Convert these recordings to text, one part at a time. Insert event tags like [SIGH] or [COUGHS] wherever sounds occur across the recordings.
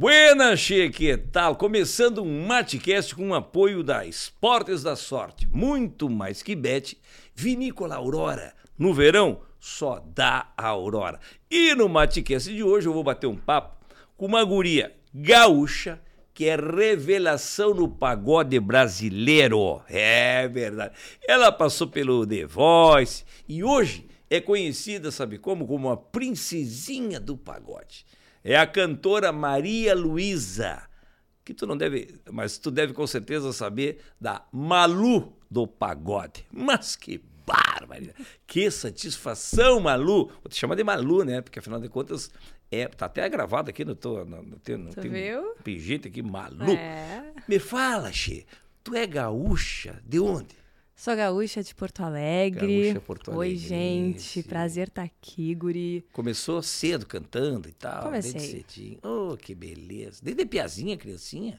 Buenas, que tal? Começando um Matecast com o apoio da Esportes da Sorte. Muito mais que bet, Vinícola Aurora. No verão, só dá a Aurora. E no Matecast de hoje eu vou bater um papo com uma guria gaúcha que é revelação no pagode brasileiro. É verdade. Ela passou pelo The Voice e hoje é conhecida, sabe como? Como a princesinha do pagode é a cantora Maria Luísa, que tu não deve, mas tu deve com certeza saber da Malu do pagode. Mas que bárbara! Que satisfação, Malu! Vou te chamar de Malu, né? Porque afinal de contas é, tá até gravado aqui no teu, no, no teu, no tu teu viu? pingente aqui, Malu. É. Me fala, Xê, tu é gaúcha? De onde? Sou gaúcha de Porto Alegre. Gaúcha Porto Oi, Alegre, gente. sim. Prazer estar aqui, guri. Começou cedo cantando e tal, Comecei. desde cedinho. Oh, que beleza. Desde piazinha, criancinha?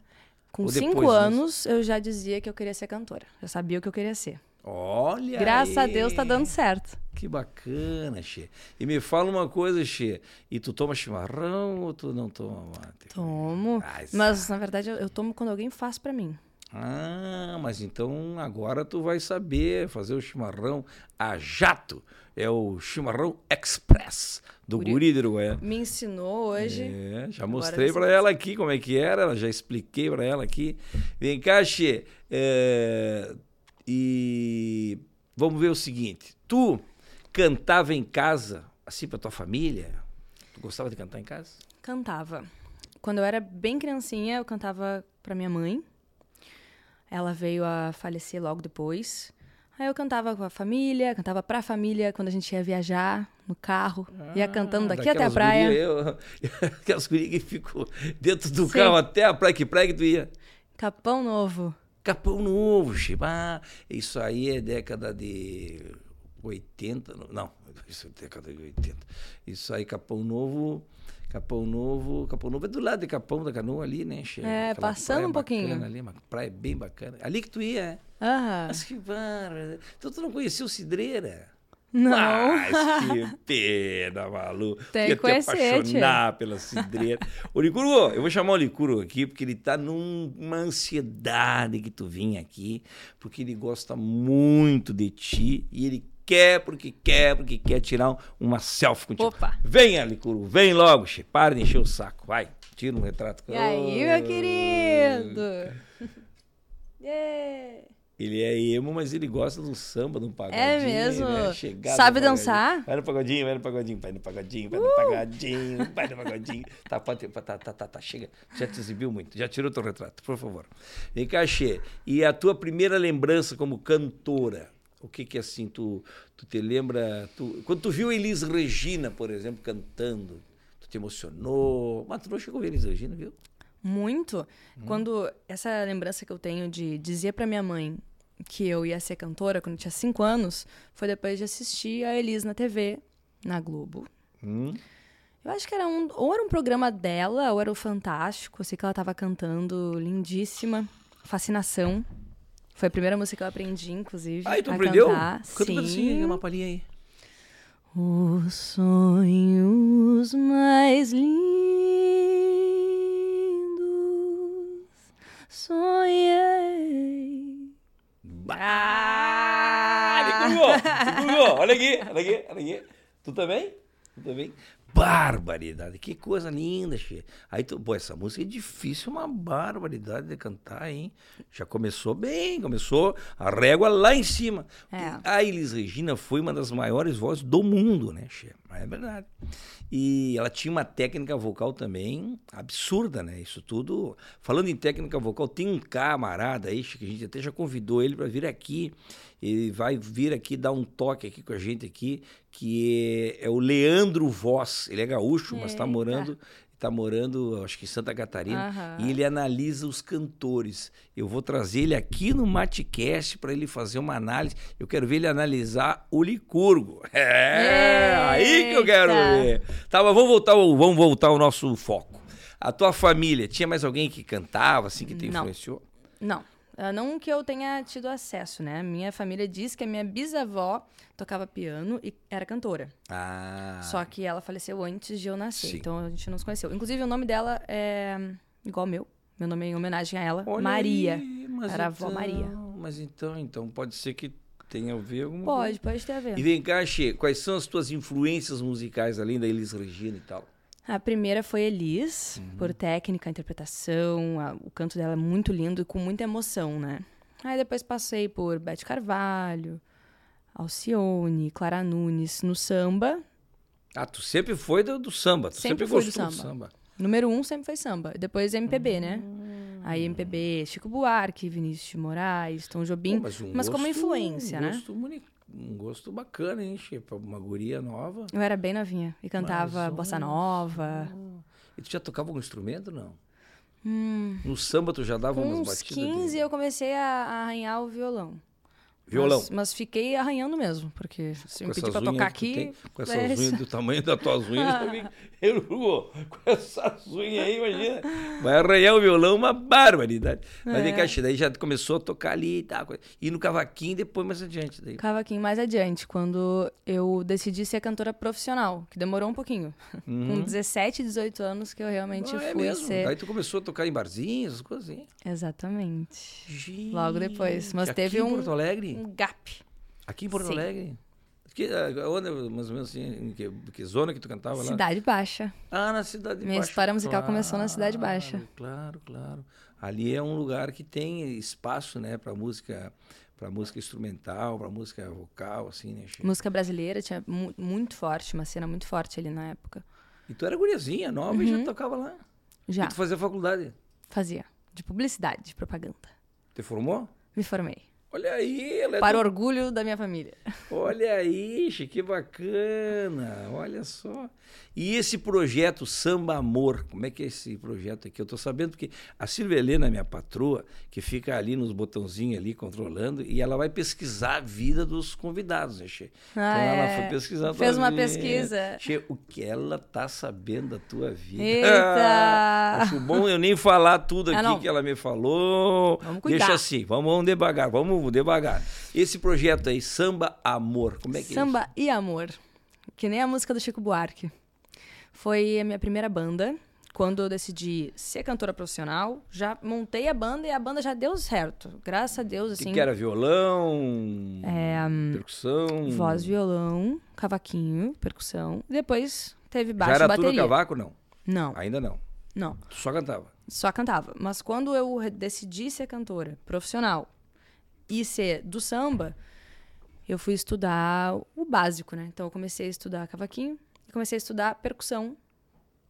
Com Ou cinco disso? anos, eu já dizia que eu queria ser cantora. Já sabia o que eu queria ser. Olha Graças a aí. Deus tá dando certo. Que bacana, Xê. E me fala uma coisa, Xê. E tu toma chimarrão ou tu não toma mate? Tomo. Ai, Mas, na verdade, eu, eu tomo quando alguém faz pra mim. Ah, mas então agora tu vai saber fazer o chimarrão a jato. É o chimarrão express do Guri- guri de Uruguaiana. Me ensinou hoje. É, já mostrei pra ela aqui como é que era, já expliquei pra ela aqui. Vem cá, Xê, é, e vamos ver o seguinte. Tu cantava em casa, assim, pra tua família? Tu gostava de cantar em casa? Cantava. Quando eu era bem criancinha, eu cantava pra minha mãe. Ela veio a falecer logo depois. Aí eu cantava com a família, cantava pra família quando a gente ia viajar no carro. ia cantando daqui até a Ah, praia. guria, eu, [LAUGHS] aquelas gurias que ficam dentro do Sim. carro até a praia, que praia que tu ia? Capão Novo. Capão Novo, Chiba. Ah, isso aí é década de 80, não, não, isso é década de 80. Isso aí, Capão Novo, Capão Novo, Capão Novo é do lado de Capão da Canoa ali, né, Che? É, passando um pouquinho. Ali, uma praia bem bacana. Ali que tu ia, é? Aham. Mas que bárbaro. Então tu não conhecia o Cidreira? Não. Mas que [LAUGHS] pena, Malu. Tem Ia que te conhecer, apaixonar pela cidreira. o Licuru, eu vou chamar o Licuru aqui, porque ele tá numa ansiedade que tu vinha aqui, porque ele gosta muito de ti e ele quer, porque quer, porque quer tirar uma selfie contigo. Opa. Venha, Licuru, vem logo, che. Para de encher o saco. Vai, tira um retrato. E aí, meu querido? Yeah. [LAUGHS] Ele é emo, mas ele gosta do samba, do pagodinho. É mesmo? né? Sabe dançar? Vai no pagodinho, vai no pagodinho, vai no pagodinho, vai no Uh! pagodinho, vai no pagodinho. Tá, pode, tá, tá, tá, tá, chega. Já te exibiu muito, já tirou teu retrato, por favor. Vem cá, Xê. E a tua primeira lembrança como cantora? O que que assim, tu, tu te lembra... Tu, quando tu viu Elis Regina, por exemplo, cantando, tu te emocionou? Mas tu não chegou a ver Elis Regina, viu? Muito. Hum. Quando essa lembrança que eu tenho de dizer pra minha mãe que eu ia ser cantora quando eu tinha cinco anos, foi depois de assistir a Elis na TV, na Globo. Hum? Eu acho que era um, ou era um programa dela, ou era o Fantástico. Eu sei que ela tava cantando lindíssima. Fascinação. Foi a primeira música que eu aprendi, inclusive. Aí tu aprendeu? Cantar. Canta um pedacinho uma palhinha aí. Os sonhos mais lindos sonhei. Ah, Licurgo! Licurgo! Olha aqui, olha aqui, olha aqui. Tu também? Tu também? Barbaridade, que coisa linda, Che. Aí tu, pô, essa música é difícil, uma barbaridade de cantar, hein? Já começou bem, começou a régua lá em cima. É. A Elis Regina foi uma das maiores vozes do mundo, né, Che? É verdade. E ela tinha uma técnica vocal também absurda, né? Isso tudo. Falando em técnica vocal, tem um camarada aí, que a gente até já convidou ele para vir aqui. Ele vai vir aqui dar um toque aqui com a gente aqui, que é, é o Leandro Voz. Ele é gaúcho, mas está Eita. morando está morando, acho que em Santa Catarina, Aham. e ele analisa os cantores. Eu vou trazer ele aqui no Matcast para ele fazer uma análise. Eu quero ver ele analisar o Licurgo. [LAUGHS] É, aí que eu quero Eita. ver. Tá, mas vamos voltar, ao, vamos voltar ao nosso foco. A tua família, tinha mais alguém que cantava, assim, que te Não. influenciou? Não. Ah, Não que eu tenha tido acesso, né? Minha família diz que a minha bisavó tocava piano e era cantora. Ah. Só que ela faleceu antes de eu nascer, Sim. então a gente não se conheceu. Inclusive, o nome dela é igual ao meu. Meu nome é em homenagem a ela, Olha Maria. aí, mas Era a avó então- Maria. Mas então, então pode ser que tenha a ver alguma Pode, pode ter a ver. coisa. E vem cá, Che, quais são as tuas influências musicais, além da Elis Regina e tal? A primeira foi Elis, Uhum. por técnica, interpretação, a- o canto dela é muito lindo e com muita emoção, né? Aí depois passei por Beth Carvalho, Alcione, Clara Nunes, no samba. Ah, tu sempre foi do, do samba, tu sempre, Sempre fui do gostou do samba. samba. Número um sempre foi samba. Depois MPB, né? Hum. Aí MPB, Chico Buarque, Vinícius de Moraes, Tom Jobim. Pô, mas um mas como gosto- influência, um né? Gosto um gosto bacana, hein, Che? Pra uma guria nova. Eu era bem novinha e cantava Mas, bossa nova. E tu já tocava algum instrumento, não? Hum, No samba tu já dava com umas uns batidas? 15 de... eu comecei a, a arranhar o violão. Violão. Mas, mas fiquei arranhando mesmo, porque se me pedir pra tocar aqui. tem, com essas é unhas do tamanho das tuas unhas, [LAUGHS] eu, Hugo, com essas unhas aí, imagina. Vai arranhar o violão uma barbaridade. Mas É. vem cá, daí já começou a tocar ali e tal. E no cavaquinho depois mais adiante. Daí. Cavaquinho mais adiante, quando eu decidi ser cantora profissional, que demorou um pouquinho. Com 17, 18 anos que eu realmente Uhum. Ah, é fui mesmo? ser. Aí tu começou a tocar em barzinhos, coisas assim. Exatamente. Logo depois. Mas Aqui teve em um, Porto Alegre? Um gap. Aqui em Porto Sim. Alegre? Que, ah, onde, mais ou menos assim, em que, que zona que tu cantava lá? Cidade Baixa. Ah, na Cidade Minha Baixa. história musical começou na Cidade Baixa. Claro, claro. Ali é um lugar que tem espaço, né, para música, para música instrumental, para música vocal, assim, né? Música brasileira tinha mu- muito forte, uma cena muito forte ali na época. E tu era guriazinha, nova, e já tocava lá. Uhum. Já E tu fazia faculdade. fazia. De publicidade, de propaganda. Te formou? Me formei. Olha aí, ela é Para do- orgulho da minha família. Olha aí, que bacana. Olha só. E esse projeto Samba Amor, como é que é esse projeto aqui? Eu tô sabendo porque a Silvia Helena, minha patroa, que fica ali nos botãozinhos ali controlando, e ela vai pesquisar a vida dos convidados, né, Che? Ah, então ela é. foi tua Fez uma vida. pesquisa. Che, o que ela tá sabendo da tua vida. Eita! [LAUGHS] Acho bom eu nem falar tudo Ah, aqui não. que ela me falou. Vamos cuidar. Deixa assim, vamos, vamos devagar, vamos devagar. Esse projeto aí, Samba Amor, como é que é Samba e amor. Que nem a música do Chico Buarque. Foi a minha primeira banda. Quando eu decidi ser cantora profissional, já montei a banda e a banda já deu certo. Graças a Deus, O que, assim. que era? Violão? percussão? Voz, violão, cavaquinho, percussão. Depois teve Já baixo era e bateria. tudo cavaco, não? Não, Ainda não. não. Só cantava. Só cantava. Mas quando eu decidi ser cantora profissional e ser do samba, eu fui estudar o básico, né? Então eu comecei a estudar cavaquinho e comecei a estudar percussão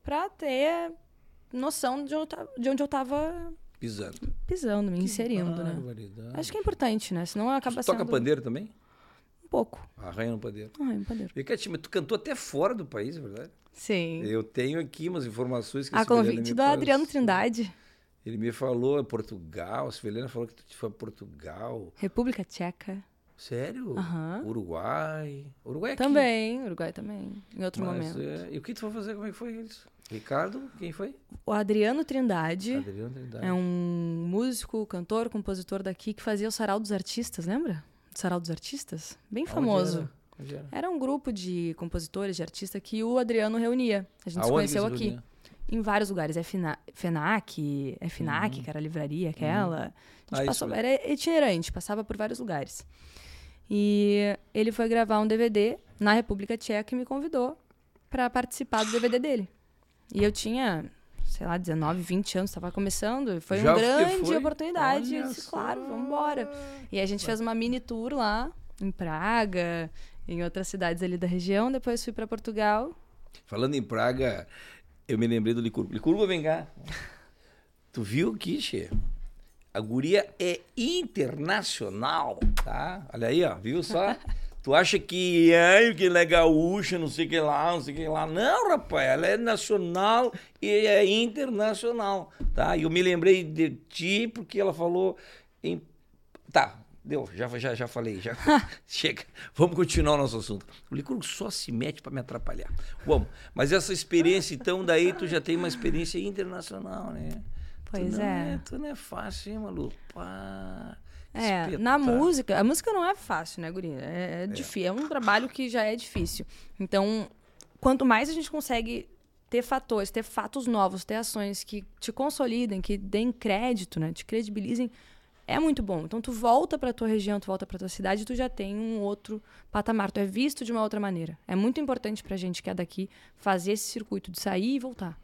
pra ter noção de, onde eu de onde eu tava Pisando. pisando, me inserindo, né? Acho que é importante, né? Senão acaba toca sendo pandeiro também? um pouco. Arranha no pandeiro. Padeiro. Vem cá, Tia, mas tu cantou até fora do país, é verdade? Sim. Eu tenho aqui umas informações que A convite do Adriano. Trindade, Ele me falou é Portugal, a Sibeliana falou que tu foi a Portugal. República Tcheca. Sério? Aham. Uruguai. Uruguai é aqui. Também, Uruguai também, em outro Mas, momento. é, E o que tu foi fazer? Como é que foi isso? Ricardo, quem foi? O Adriano Trindade Adriano Trindade. é um músico, cantor, compositor daqui que fazia o Sarau dos Artistas, lembra? O Sarau dos Artistas? Bem famoso. era? Era? Um grupo de compositores, de artistas que o Adriano reunia. A gente se Aonde conheceu se aqui. reunia? Em vários lugares. É Fina, FENAC, é FINAC, que era a livraria aquela. A gente Uhum. Ah, passou, era itinerante, passava por vários lugares. E ele foi gravar um DVD na República Tcheca e me convidou para participar do DVD dele. E eu tinha, sei lá, 19, 20 anos, estava começando, foi Já uma grande foi? oportunidade. Olha eu disse, só. claro, vamos embora. E a gente fez uma mini tour lá, em Praga, em outras cidades ali da região. Depois fui para Portugal. Falando em Praga, eu me lembrei do Licurgo. Licurgo, vem cá. Tu viu aqui, Che? A guria é internacional, tá? Olha aí, ó, viu só? Tu acha que, ai, que ela é gaúcha, não sei o que lá, não sei o que lá. Não, rapaz, ela é nacional e é internacional, tá? E eu me lembrei de ti porque ela falou em... Tá, deu, já, já, já falei, já. [LAUGHS] Chega, vamos continuar o nosso assunto. O Licurgo só se mete para me atrapalhar. Vamos, mas essa experiência, então, daí tu já tem uma experiência internacional, né? Pois tu não é. Tu não é fácil, hein, Malu? Pá, É, na música, a música não é fácil, né, Gurinha? É, é, difí- é um trabalho que já é difícil. Então, quanto mais a gente consegue ter fatores, ter fatos novos, ter ações que te consolidem, que deem crédito, né, te credibilizem, é muito bom. Então, tu volta pra tua região, tu volta pra tua cidade, tu já tem um outro patamar, tu é visto de uma outra maneira. É muito importante pra gente que é daqui fazer esse circuito de sair e voltar.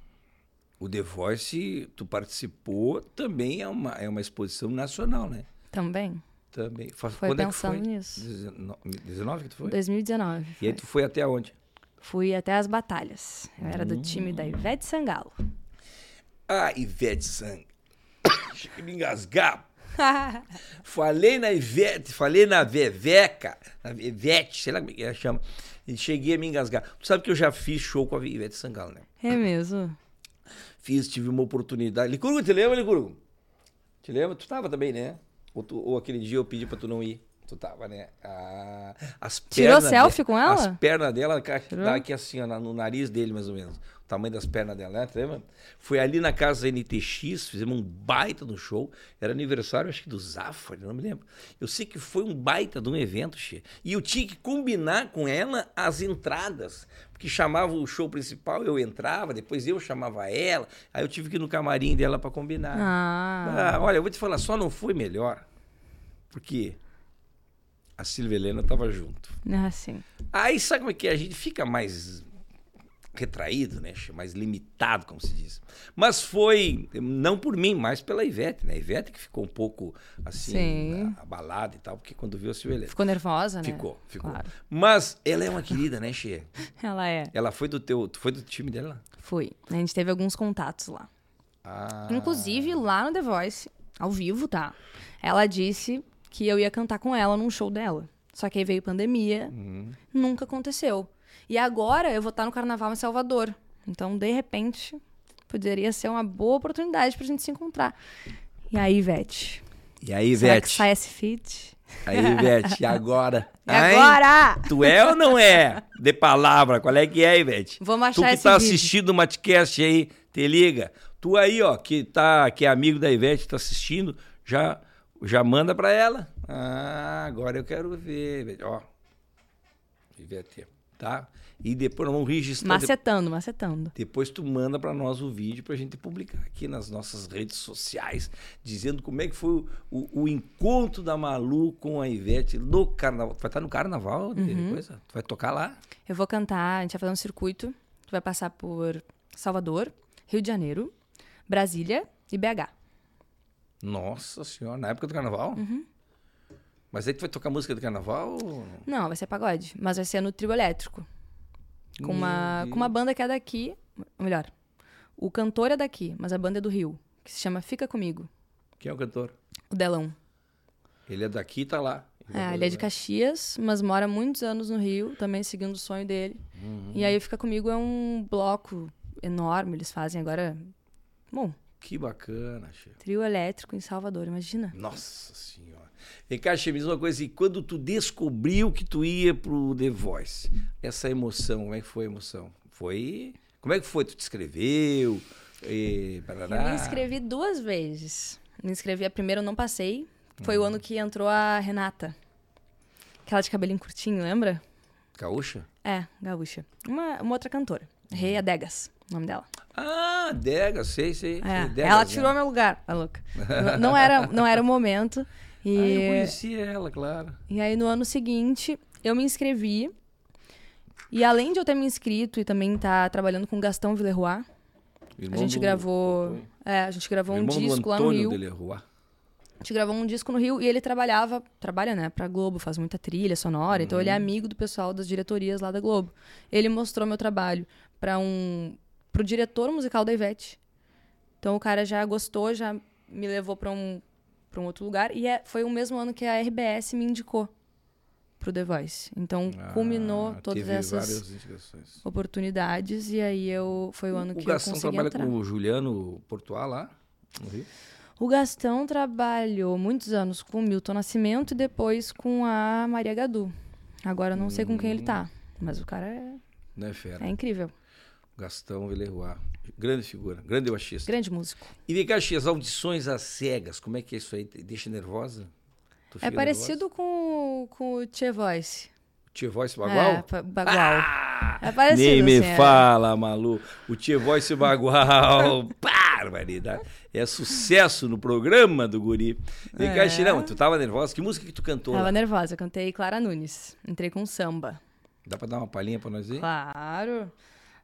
O The Voice, tu participou, também é uma, é uma exposição nacional, né? Também. Também. Foi Quando é que pensando foi? nisso. 19, 19 que tu foi? 2019. E aí tu foi até onde? Fui até as batalhas. Eu era do Hum. time da Ivete Sangalo. Ah, Ivete Sang. Chega [COUGHS] me engasgar. [LAUGHS] Falei na Ivete, falei na Veveca, na Ivete, sei lá como é que ela chama. E cheguei a me engasgar. Tu sabe que eu já fiz show com a Ivete Sangalo, né? É mesmo? Fiz, tive uma oportunidade. Licurgo, te lembra, Licurgo? Te lembra? Tu tava também, né? Ou, tu- ou aquele dia eu pedi pra tu não ir. Tu tava, né? Ah, as Tirou selfie de- com ela? As pernas dela dá aqui assim, ó, no nariz dele, mais ou menos. O tamanho das pernas dela, né? Lembra? Foi ali na casa da NTX, fizemos um baita no show. Era aniversário, acho que do Zafari, não me lembro. Eu sei que foi um baita de um evento, Che. E eu tinha que combinar com ela as entradas. Porque chamava o show principal, eu entrava, depois eu chamava ela. Aí eu tive que ir no camarim dela pra combinar. Ah. Ah, olha, eu vou te falar, só não foi melhor. Porque a Silvia Helena tava junto. Ah, sim. Aí sabe como é que é? A gente fica mais retraído, né? Mais limitado, como se diz. Mas foi, não por mim, mas pela Ivete, né? A Ivete que ficou um pouco assim, Sim. abalada e tal, porque quando viu a Silvia Helena. Ficou nervosa, né? Ficou, ficou. Claro. Mas ela é uma querida, né, Che? [LAUGHS] Ela é. Ela foi do teu, foi do time dela? Foi. A gente teve alguns contatos lá. Ah. Inclusive, lá no The Voice, ao vivo, tá? Ela disse que eu ia cantar com ela num show dela. Só que aí veio pandemia, Uhum. nunca aconteceu. E agora eu vou estar no carnaval em Salvador. Então, de repente, poderia ser uma boa oportunidade pra gente se encontrar. E aí, Ivete? E aí, Será Ivete? que sai esse feat? Aí, Ivete, e agora? [LAUGHS] E agora! Tu é ou não é? De palavra, qual é que é, Ivete? Vamos Tu achar que esse tá vídeo. assistindo o Matcast aí, te liga. Tu aí, ó, que, tá, que é amigo da Ivete, tá assistindo, já, já manda pra ela. Ah, agora eu quero ver. Ó, Ivete, tá? E depois nós vamos registrar. Macetando, macetando. Depois tu manda pra nós o vídeo pra gente publicar aqui nas nossas redes sociais, dizendo como é que foi o, o- o encontro da Malu com a Ivete no carnaval. Tu vai estar no carnaval Uhum. depois? Tu vai tocar lá? Eu vou cantar, a gente vai fazer um circuito. Tu vai passar por Salvador, Rio de Janeiro, Brasília e BH. Nossa senhora, na época do carnaval? Uhum. Mas aí tu vai tocar música do carnaval? Não, vai ser pagode, mas vai ser no trio elétrico. Com uma, com uma banda que é daqui. Melhor, o cantor é daqui, mas a banda é do Rio, que se chama Fica Comigo, Quem é o cantor? o Delão. Ele é daqui e tá lá. É, ele é de Caxias, mas mora muitos anos no Rio, também seguindo o sonho dele. Uhum. E aí Fica Comigo é um bloco enorme, eles fazem agora. Bom, Que bacana, chefe. trio elétrico em Salvador, imagina. Nossa senhora. Vem cá, Che, me diz uma coisa. E quando tu descobriu que tu ia pro The Voice, essa emoção, como é que foi a emoção? Foi... Como é que foi? Tu te escreveu? E... Eu me inscrevi duas vezes. Me inscrevi a primeira, eu não passei. Foi o ano que entrou a Renata. Aquela de cabelinho curtinho, lembra? Gaúcha? É, gaúcha. Uma, uma outra cantora. Rei Adegas, o nome dela. Ah, Dega, sei, sei. É, sei, Degas, ela né? tirou meu lugar, a louca. N- [LAUGHS] não, era, não era o momento. Ah, eu E, conhecia ela, claro. e aí, no ano seguinte, eu me inscrevi. E além de eu ter me inscrito e também estar trabalhando com Gastão Villeroy, a Irmão gente do- gravou. É, a gente gravou um irmão do disco lá no Rio. de Leroy. A gente gravou um disco no Rio e ele trabalhava, trabalha, né, pra Globo, faz muita trilha sonora, então Uhum. ele é amigo do pessoal das diretorias lá da Globo. Ele mostrou meu trabalho para um pro diretor musical da Ivete. Então o cara já gostou, já me levou pra um para um outro lugar e é, foi o mesmo ano que a RBS me indicou pro The Voice. Então culminou Ah, todas teve essas oportunidades e aí eu foi o ano O que eu Gastão consegui trabalha entrar. com o Juliano Portugal lá, no Rio? O Gastão trabalhou muitos anos com o Milton Nascimento e depois com a Maria Gadu. Agora eu não sei com quem ele tá, mas o cara é, fera? é incrível. Gastão Villeroy. Grande figura, grande baixista. Grande músico. E vem cá, as audições às cegas, como é que é isso aí? Deixa nervosa? É parecido com, com o Tchê Voice. Tchê Voice Bagual? É, Bagual. Ah, é parecido, Nem me assim, fala, Malu. O Tchê Voice Bagual. [LAUGHS] Barbaridade. É sucesso no programa do Guri. Vem cá, Chirão, tu tava nervosa? Que música que tu cantou? Tava lá? nervosa, eu cantei Clara Nunes. Entrei com samba. Dá pra dar uma palhinha pra nós aí? Claro.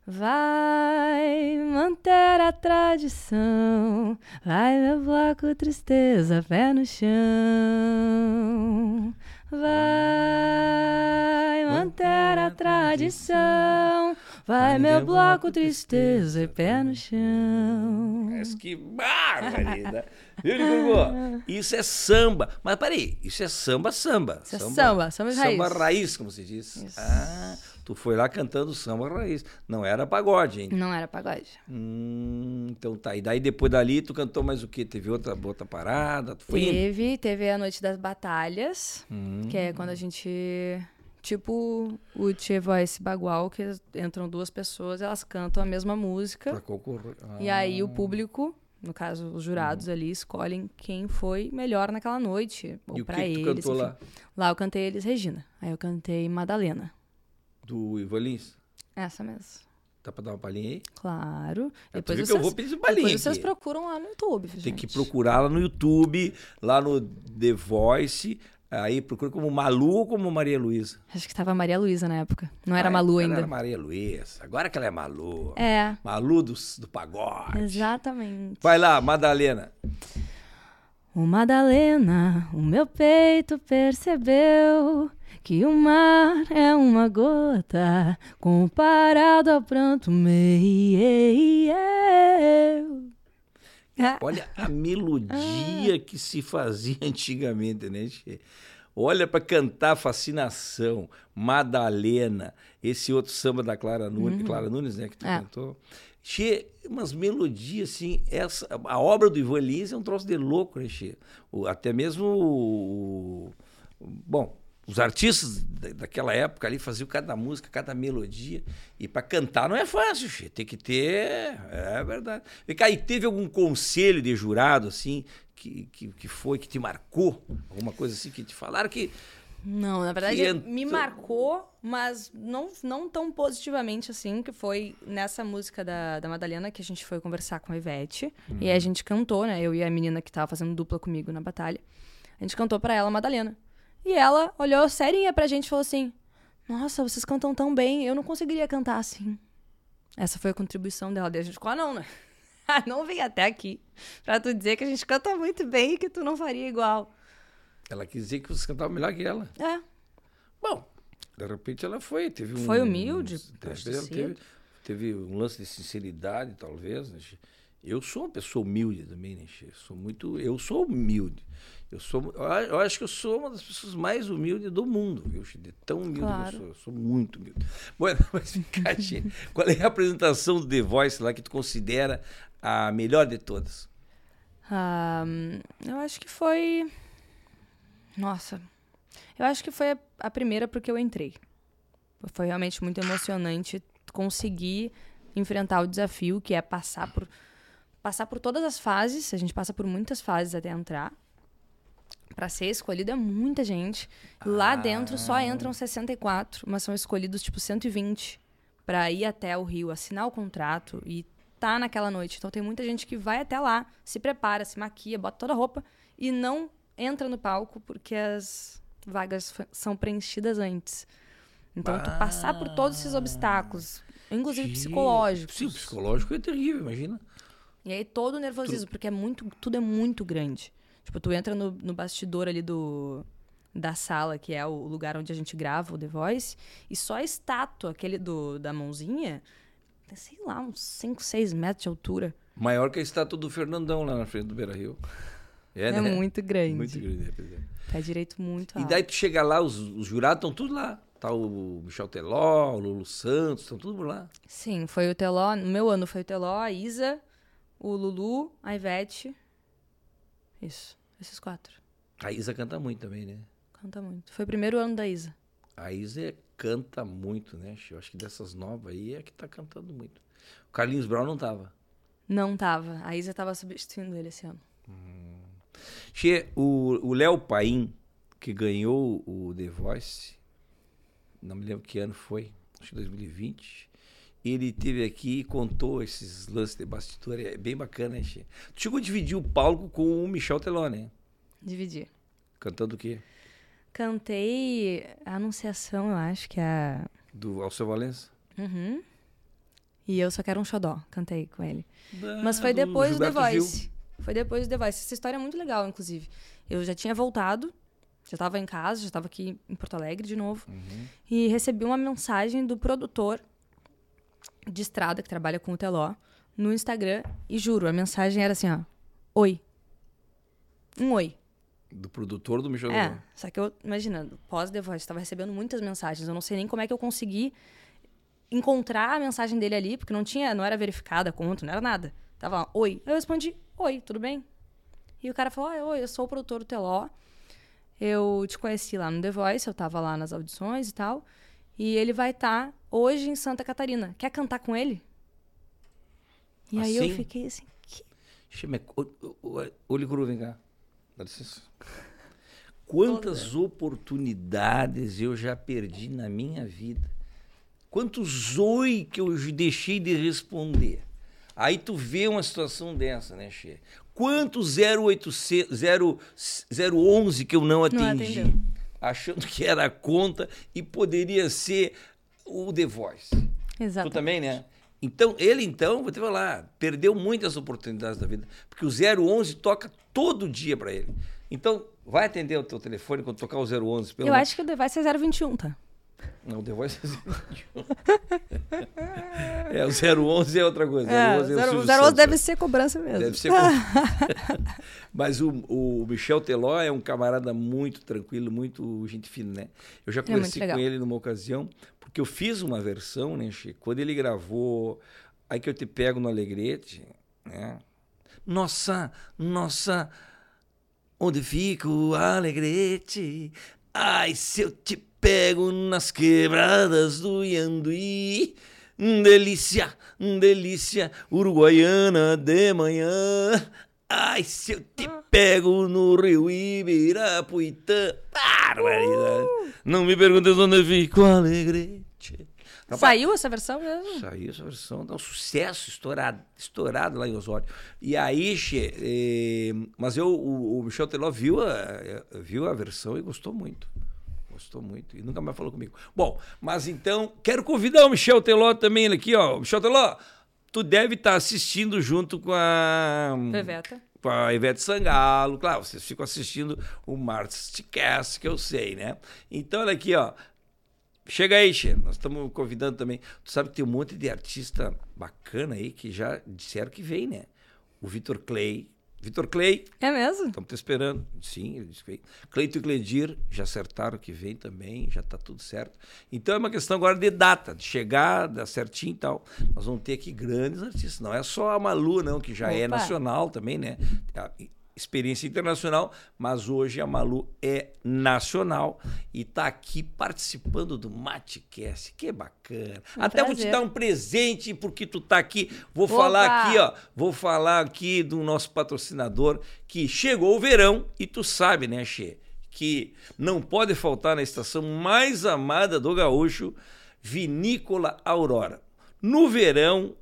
Vai manter a tradição, vai meu bloco tristeza, pé no chão. Vai manter a tradição, vai meu bloco tristeza, pé no chão. Mas que barbaridade! Viu, Nicogô? Isso é samba. Mas peraí, isso é samba, samba. Isso é samba, samba raiz. Samba raiz, como se diz. Isso. Ah, tu foi lá cantando samba raiz. Não era pagode, hein? Não era pagode. Hum, então tá. E daí depois dali tu cantou mais o quê? Teve outra, outra parada? Tu foi indo? Teve, teve a Noite das Batalhas, Hum. que é quando a gente. Tipo o Tchê Voice Bagual, que entram duas pessoas, elas cantam a mesma música. Pra concorrer. Ah. E aí o público, no caso os jurados ali, escolhem quem foi melhor naquela noite. Ou tu eles. lá? Lá eu cantei Elis Regina. Aí eu cantei Madalena. Do Ivan Lins? Essa mesmo. Dá pra dar uma palhinha aí? Claro. É, Depois vocês, eu vou pedir palhinha depois vocês aqui. procuram lá no YouTube. Tem que gente. procurar lá no YouTube, lá no The Voice. Aí procura como Malu ou como Maria Luísa. Acho que tava Maria Luísa na época. Não era Ah, Malu ela ainda. Era Maria Luísa. Agora que ela é Malu. É, Malu do, do pagode. exatamente. Vai lá, Madalena. O Madalena, o meu peito percebeu que o mar é uma gota comparado ao pranto meu. Ah, Olha a melodia que se fazia [LAUGHS] antigamente, né, Che? Olha para cantar Fascinação, Madalena, esse outro samba da Clara Nunes, Clara Nunes, né, que tu É. cantou. Che, umas melodias assim, essa, a obra do Ivan Lins é um troço de louco, né, Che? O- até mesmo o, o- bom, os artistas da- daquela época ali faziam cada música, cada melodia. E para cantar não é fácil, Che. Tem que ter. É verdade. Vem cá, e teve algum conselho de jurado, assim, que, que, que foi, que te marcou? Alguma coisa assim que te falaram que. Não, na verdade me marcou, mas não, não tão positivamente assim, que foi nessa música da, da Madalena que a gente foi conversar com a Ivete. E aí a gente cantou, né? Eu e a menina que tava fazendo dupla comigo na batalha. A gente cantou pra ela Madalena. E ela olhou serinha pra gente e falou assim: Nossa, vocês cantam tão bem, eu não conseguiria cantar assim. Essa foi a contribuição dela. Daí a gente ficou, ah, não, né? Ah, [LAUGHS] não vem até aqui pra tu dizer que a gente canta muito bem e que tu não faria igual. Ela quis dizer que você cantava melhor que ela. É, Bom, de repente ela foi. Teve um, Foi humilde, ela ter teve, teve um lance de sinceridade, talvez. né? Eu sou uma pessoa humilde também, né, Che? Sou muito. Eu sou humilde. Eu, sou, eu acho que eu sou uma das pessoas mais humildes do mundo, viu, Che? Tão humilde que eu Claro. sou. Eu sou muito humilde. [LAUGHS] Bueno, mas vem cá, Che, qual é a apresentação do The Voice lá que tu considera a melhor de todas? Ah, eu acho que foi. Nossa. Eu acho que foi a, a primeira porque eu entrei. Foi realmente muito emocionante conseguir enfrentar o desafio, que é passar por passar por todas as fases. A gente passa por muitas fases até entrar. Pra ser escolhido é muita gente. Lá dentro só entram 64, mas são escolhidos tipo 120 pra ir até o Rio, assinar o contrato e tá naquela noite. Então tem muita gente que vai até lá, se prepara, se maquia, bota toda a roupa e não entra no palco porque as vagas são preenchidas antes. Então tu passar por todos esses obstáculos, inclusive Che, psicológicos. Sim, psicológico é terrível, imagina. E aí todo o nervosismo, porque é muito, tudo é muito grande. Tipo, tu entra no, no bastidor ali do da sala, que é o lugar onde a gente grava o The Voice, e só a estátua, aquele do, da mãozinha, tem, sei lá, uns 5, 6 metros de altura. Maior que a estátua do Fernandão lá na frente do Beira Rio. É, né? muito grande. Muito grande, é, é. Pé direito muito E alto. daí tu chega lá, os, os jurados estão tudo lá. Tá o Michel Teló, o Lulu Santos, estão tudo por lá. Sim, foi o Teló, no meu ano foi o Teló, a Isa, o Lulu, a Ivete. Isso, esses quatro. A Isa canta muito também, né? Canta muito. Foi o primeiro ano da Isa. A Isa é canta muito, né? Eu acho que dessas novas aí é que tá cantando muito. O Carlinhos Brown não tava. Não tava. A Isa tava substituindo ele esse ano. Che, o Léo Paim, que ganhou o The Voice, não me lembro que ano foi, acho que 2020. Ele teve aqui e contou esses lances de bastidor, é bem bacana, hein? Tu chegou a dividir o palco com o Michel Teló, né? Dividi. Cantando o quê? Cantei a Anunciação, eu acho que é a. Do Alceu Valença? Uhum. E eu só quero um xodó, cantei com ele. Mas Ah, foi do depois do The Gilberto Gil. Voice. Foi depois do The Voice. Essa história é muito legal, inclusive. Eu já tinha voltado, já estava em casa, já estava aqui em Porto Alegre de novo. Uhum. E recebi uma mensagem do produtor de estrada que trabalha com o Teló no Instagram. E juro, a mensagem era assim, ó. Oi. Um oi. Do produtor do Michel É, só que eu, imagina, pós The Voice, estava recebendo muitas mensagens. Eu não sei nem como é que eu consegui encontrar a mensagem dele ali, porque não tinha, não era verificada a conta, não era nada. Tava lá, oi. Eu respondi, oi, tudo bem? E o cara falou, ah, oi, eu sou o produtor do Teló. Eu te conheci lá no The Voice, eu tava lá nas audições e tal. E ele vai estar hoje em Santa Catarina. Quer cantar com ele? E aí Assim? eu fiquei assim, que ô, Olho cru, vem cá. Dá licença. Quantas oportunidades eu já perdi na minha vida? Quantos oi que eu deixei de responder? Aí tu vê uma situação dessa, né, Che? Quantos 0800, 0, 011 que eu não atendi? atendeu. Achando que era a conta e poderia ser o The Voice. Tu Exato. também, né? Então, ele então, vou te falar, perdeu muitas oportunidades da vida, porque o 011 toca todo dia para ele. Então, vai atender o teu telefone quando tocar o 011 pelo Eu acho que o The Voice é 021, tá? Não, o The Voice é 021. [LAUGHS] é, o 011 é outra coisa. É, 011 é o Silvio 011 Santos. deve ser cobrança mesmo. Deve ser. com- [LAUGHS] Mas o, o Michel Teló é um camarada muito tranquilo, muito gente fina, né? Eu já É conversei legal. com ele numa ocasião, porque eu fiz uma versão, né, Chico? Quando ele gravou Aí que eu te pego no Alegrete, né? Nossa, nossa, onde fica o Alegrete? Ai, se eu te pego nas quebradas do Ianduí. Delícia, delícia, uruguaiana de manhã. Ai, se eu te pego no rio Ibirapuitã. Barbaridade. Não me perguntes onde fica o Alegrete. Rapaz, Saiu essa versão mesmo? Saiu essa versão, dá um sucesso estourado, estourado lá em Osório. E aí, che, eh, mas eu, o, o Michel Teló viu a, viu a versão e gostou muito. Gostou muito. E nunca mais falou comigo. Bom, mas então, quero convidar o Michel Teló também ele aqui, ó. Michel Teló, tu deve estar assistindo junto com a. Beveta. Com a Ivete Sangalo. Claro, vocês ficam assistindo o Martcast, que eu sei, né? Então, olha aqui, ó. Chega aí, Che. Nós estamos convidando também. Tu sabe que tem um monte de artista bacana aí que já disseram que vem, né? O Vitor Clay. Vitor Clay, É mesmo? estamos te esperando. Sim, ele disse que vem. Cleito e Cledir já acertaram que vem também, já está tudo certo. Então é uma questão agora de data, de chegar, dar certinho e tal. Nós vamos ter aqui grandes artistas. Não é só a Malu, não, que já é Opa. nacional também, né? Experiência internacional, mas hoje a Malu é nacional e está aqui participando do Matecast. Que bacana. Um Até vou te prazer. dar um presente porque tu tá aqui. Vou Opa! falar aqui, ó. Vou falar aqui do nosso patrocinador que chegou o verão e tu sabe, né, Che, que não pode faltar na estação mais amada do gaúcho, Vinícola Aurora. No verão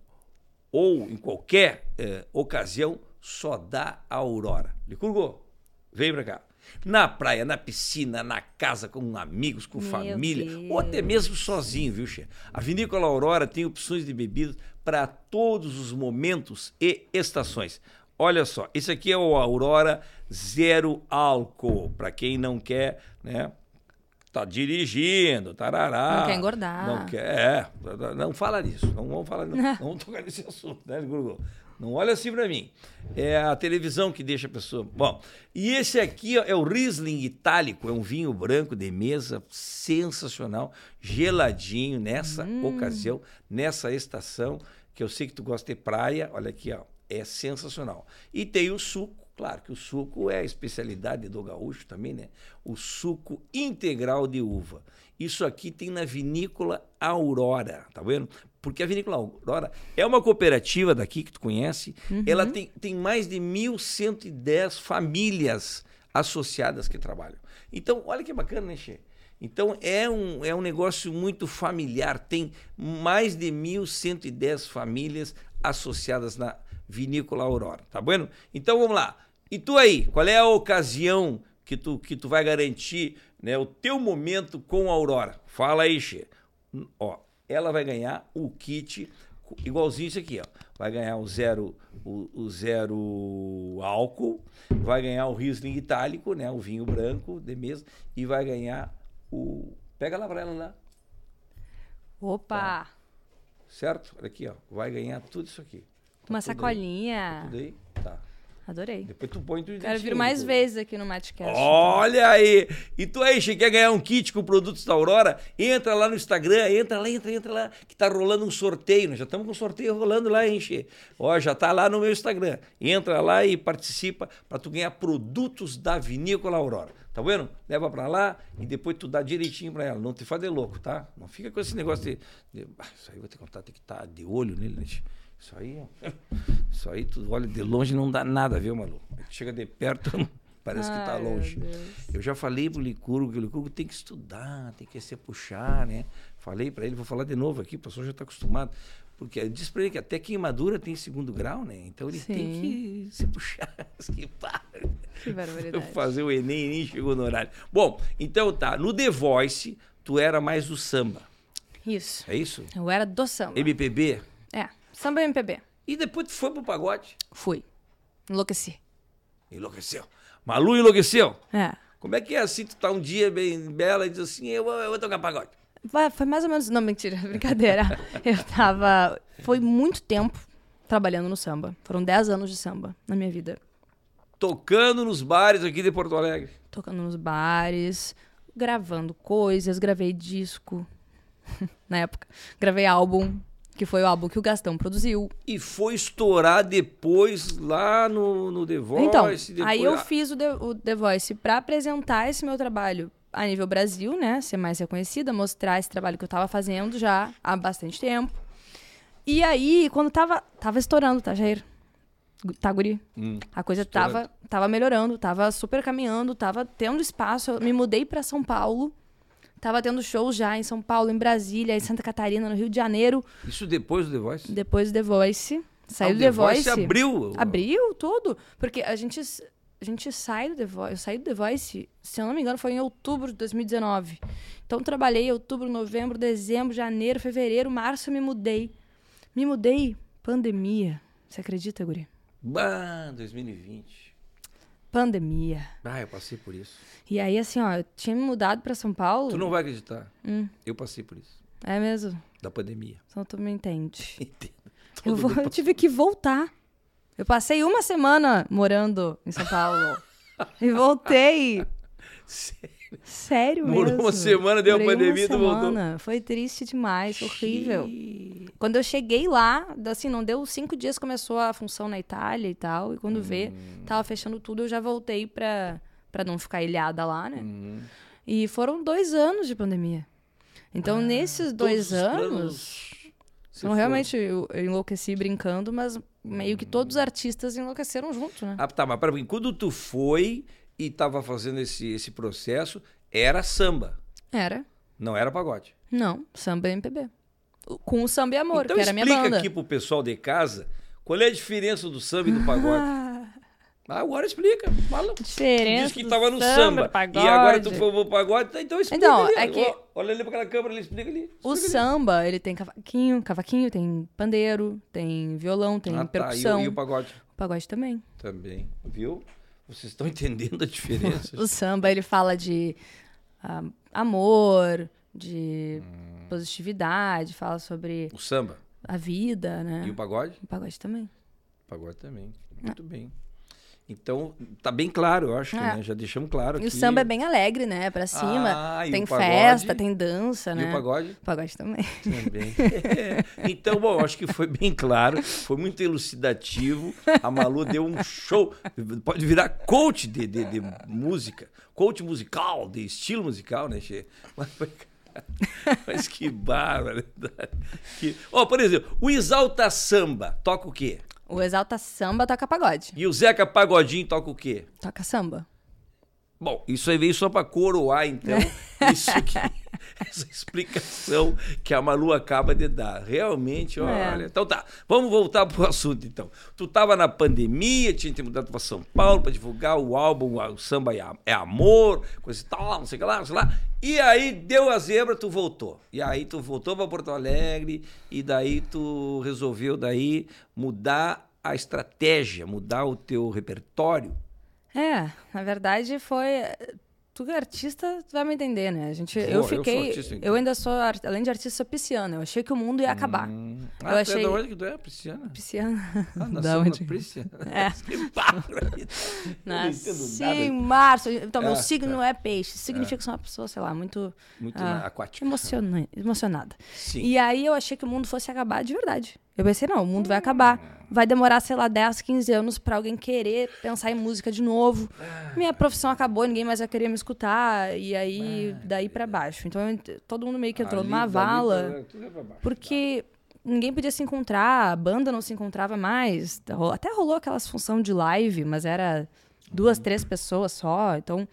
ou em qualquer eh, ocasião, só dá a Aurora. Licurgo, vem pra cá. Na praia, na piscina, na casa, com amigos, com Meu família, Deus. ou até mesmo sozinho, viu, Che? A Vinícola Aurora tem opções de bebidas para todos os momentos e estações. Olha só, esse aqui é o Aurora Zero Álcool, para quem não quer, né? Tá dirigindo, tarará. Não quer engordar. Não quer, é. Não fala nisso. Não vamos falar, não, [LAUGHS] não vamos tocar nesse assunto, né, Gurgu? Não olha assim pra mim. É a televisão que deixa a pessoa. Bom, e esse aqui ó, é o Riesling Itálico, é um vinho branco de mesa sensacional, geladinho nessa ocasião, nessa estação, que eu sei que tu gosta de praia. Olha aqui, ó, é sensacional. E tem o suco, Claro que o suco é a especialidade do gaúcho também, né? O suco integral de uva. Isso aqui tem na vinícola Aurora, tá vendo? Porque a vinícola Aurora é uma cooperativa daqui que tu conhece. Uhum. Ela tem, tem mais de 1.110 famílias associadas que trabalham. Então, olha que bacana, né, Che? Então, é um, é um negócio muito familiar. Tem mais de 1.110 famílias associadas na Vinícola Aurora, tá vendo? Então, vamos lá. E tu aí, qual é a ocasião que tu, que tu vai garantir né, o teu momento com a Aurora? Fala aí, Che. Ó, ela vai ganhar o kit igualzinho isso aqui, ó. Vai ganhar o zero, o, o zero álcool, vai ganhar o Riesling itálico, né? O vinho branco de mesa e vai ganhar o pega lá para ela lá, Opa! certo? Olha aqui, ó. Vai ganhar tudo isso aqui. Uma tudo aí. sacolinha. Tudo aí, tá. Adorei. Depois tu põe tudo Quero vir mais vezes aqui no Matcast. Olha aí! E tu aí, quer ganhar um kit com produtos da Aurora? Entra lá no Instagram, entra lá, entra, entra lá, que tá rolando um sorteio. Nós já estamos com um sorteio rolando lá, hein, che? Ó, já tá lá no meu Instagram. Entra lá e participa para tu ganhar produtos da Vinícola Aurora. Tá vendo? Leva para lá e depois tu dá direitinho para ela. Não te faz de louco, tá? Não fica com esse negócio de. de ah, isso aí eu vou ter que contar, tem que estar de olho nele, né? Isso aí, isso aí tu olha de longe não dá nada, viu, Malu? Chega de perto, [LAUGHS] parece que tá Ai, longe. Eu já falei pro Licurgo que o Licurgo tem que estudar, tem que se puxar, né? Falei para ele, vou falar de novo aqui, o pessoal já está acostumado. Porque disse para ele que até queimadura tem segundo grau, né? Então ele tem Sim. que se puxar. [LAUGHS] que. Que barbaridade. Fazer o Enem e nem chegou no horário. Bom, então tá. No The Voice, tu era mais do samba, Isso. é isso? Eu era do samba. MPB. É, samba e MPB. E depois tu foi pro pagode. Fui. Enlouqueci. Enlouqueceu. Malu enlouqueceu. É. Como é que é assim? Tu tá um dia bem bela e diz assim: eu, vou- eu vou tocar pagode. Foi mais ou menos. Não, mentira, [LAUGHS] brincadeira. Eu tava. Foi muito tempo trabalhando no samba. Foram 10 anos de samba na minha vida. Tocando nos bares aqui de Porto Alegre. Tocando nos bares, gravando coisas, gravei disco [LAUGHS] na época. Gravei álbum, que foi o álbum que o Gastão produziu. E foi estourar depois lá no, no The Voice. então, depois... aí eu fiz o The, o The Voice pra apresentar esse meu trabalho a nível Brasil, né? Ser mais reconhecida, mostrar esse trabalho que eu tava fazendo já há bastante tempo. E aí, quando tava, tava estourando, tá, Jair? Tá, guri? Hum, A coisa estourando. tava, tava melhorando, tava super caminhando, tava tendo espaço. Eu me mudei pra São Paulo. Tava tendo shows já em São Paulo, em Brasília, em Santa Catarina, no Rio de Janeiro. Isso depois do The Voice? Depois do The Voice. Saiu Ah, do o The Voice. abriu. Abriu tudo. Porque a gente, a gente sai do The Voice. Eu saí do The Voice, se eu não me engano, foi em outubro de 2019. Então trabalhei em outubro, novembro, dezembro, janeiro, fevereiro, março eu me mudei. Me mudei, pandemia. Você acredita, Guri? Bah, 2020. Pandemia. Ah, eu passei por isso. E aí, assim, ó, eu tinha me mudado pra São Paulo. Tu não vai acreditar. Hum, Eu passei por isso. é mesmo? Da pandemia. Só tu me entende. [LAUGHS] Entendo. Eu, vou- eu tive que voltar. Eu passei uma semana morando em São Paulo. [LAUGHS] e voltei. Sério. Sério Morou mesmo. uma semana, deu a pandemia, uma tu voltou. Foi triste demais, horrível. Xiii. Quando eu cheguei lá, assim, não deu cinco dias, começou a função na Itália e tal. E quando vê, Hum. tava fechando tudo, eu já voltei pra, pra não ficar ilhada lá, né? Uhum. E foram dois anos de pandemia. Então, nesses dois Ah, Todos os anos, foram. realmente eu, eu enlouqueci brincando, mas meio que todos os artistas enlouqueceram junto, né? Ah, tá, mas peraí, quando tu foi e tava fazendo esse, esse processo, era samba, Era. não era pagode. Não, samba e MPB. O- Com o samba e amor, então que era a minha explica banda. aqui pro pessoal de casa qual é a diferença do samba e do pagode. Ah, Ah, agora explica. Fala. diferença. Diz que do tava no samba, samba. E agora tu foi pro pagode, tá, então explica Então, ali. é que- Olha ali pra aquela câmera, ele explica ali. O explica samba, ele tem cavaquinho, cavaquinho, tem pandeiro, tem violão, tem ali. Ah, tá, e, percussão. e o pagode? O pagode também. Também, viu? Vocês estão [LAUGHS] entendendo a diferença? O samba, ele fala de ah, amor, de Hum. positividade, fala sobre o samba a vida, né? e o pagode? O pagode também. O pagode também. Muito bem. Então, tá bem claro, eu acho, É. né? Já deixamos claro E aqui. o samba é bem alegre, né? Pra cima. Ah, tem o pagode? festa, tem dança, E né? o pagode? Pagode também. Também. [LAUGHS] então, bom, acho que foi bem claro, foi muito elucidativo. A Malu deu um show. Pode virar coach de, de, de música, coach musical, de estilo musical, né, Che? Mas, [LAUGHS] foi- mas que barbaridade. Que... Ó, por exemplo, o Exalta Samba toca o quê? O Exalta Samba toca pagode. E o Zeca Pagodinho toca o quê? Toca samba. Bom, isso aí veio só para coroar, então, [LAUGHS] isso que, [LAUGHS] essa explicação que a Malu acaba de dar. Realmente, olha. É. Então tá, vamos voltar pro assunto, então. Tu tava na pandemia, tinha que ter mudado para São Paulo para divulgar o álbum O Samba é Am- é Amor, coisa e tal, não sei o que lá, não sei lá. E aí deu a zebra, tu voltou. E aí tu voltou para Porto Alegre e daí tu resolveu daí mudar a estratégia, mudar o teu repertório. É, na verdade foi. Tu é artista, tu vai me entender, né? A gente, Vou, eu eu fiquei. artista, Eu, então. ainda sou, além de artista, sou pisciana. Eu achei que o mundo ia acabar. Hum. Eu Ah, é achei- da onde que tu é, Prisciana? Pisciana. Ah, [LAUGHS] da onde? na Prisciana. [LAUGHS] É. [LAUGHS] Eu Nasci em março. Então, meu Ah, signo tá. é peixe. Significa que sou uma pessoa, sei lá, muito Muito Ah, aquática. emociona- emocionada. Sim. E aí eu achei que o mundo fosse acabar de verdade. Eu pensei, não, o mundo vai acabar. Vai demorar, sei lá, 10, 15 anos pra alguém querer pensar em música de novo. Minha profissão acabou, ninguém mais vai querer me escutar. E aí, daí pra baixo. Então, eu todo mundo meio que entrou Ali, numa vala. pra- tudo é pra baixo. Porque ninguém podia se encontrar, a banda não se encontrava mais. Até rolou aquelas função de live, mas era duas, três pessoas só. Então,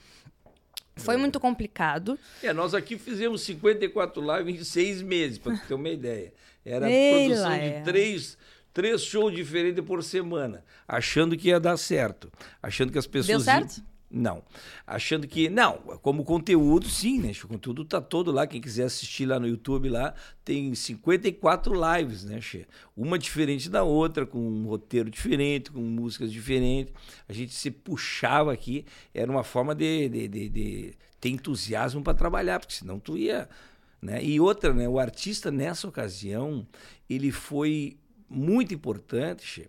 foi muito complicado. É, nós aqui fizemos 54 lives em seis meses, para ter uma ideia. Era Ei, produção lá de é. três, três shows diferentes por semana, achando que ia dar certo. Achando que as pessoas. Deu iam- certo? Não. Achando que. Não, como conteúdo, sim, né? O conteúdo tá todo lá. Quem quiser assistir lá no YouTube, lá, tem 54 lives, né, Che? Uma diferente da outra, com um roteiro diferente, com músicas diferentes. A gente se puxava aqui. Era uma forma de, de, de- de ter entusiasmo para trabalhar, porque senão tu ia. Né? E outra, né? O artista, nessa ocasião, ele foi muito importante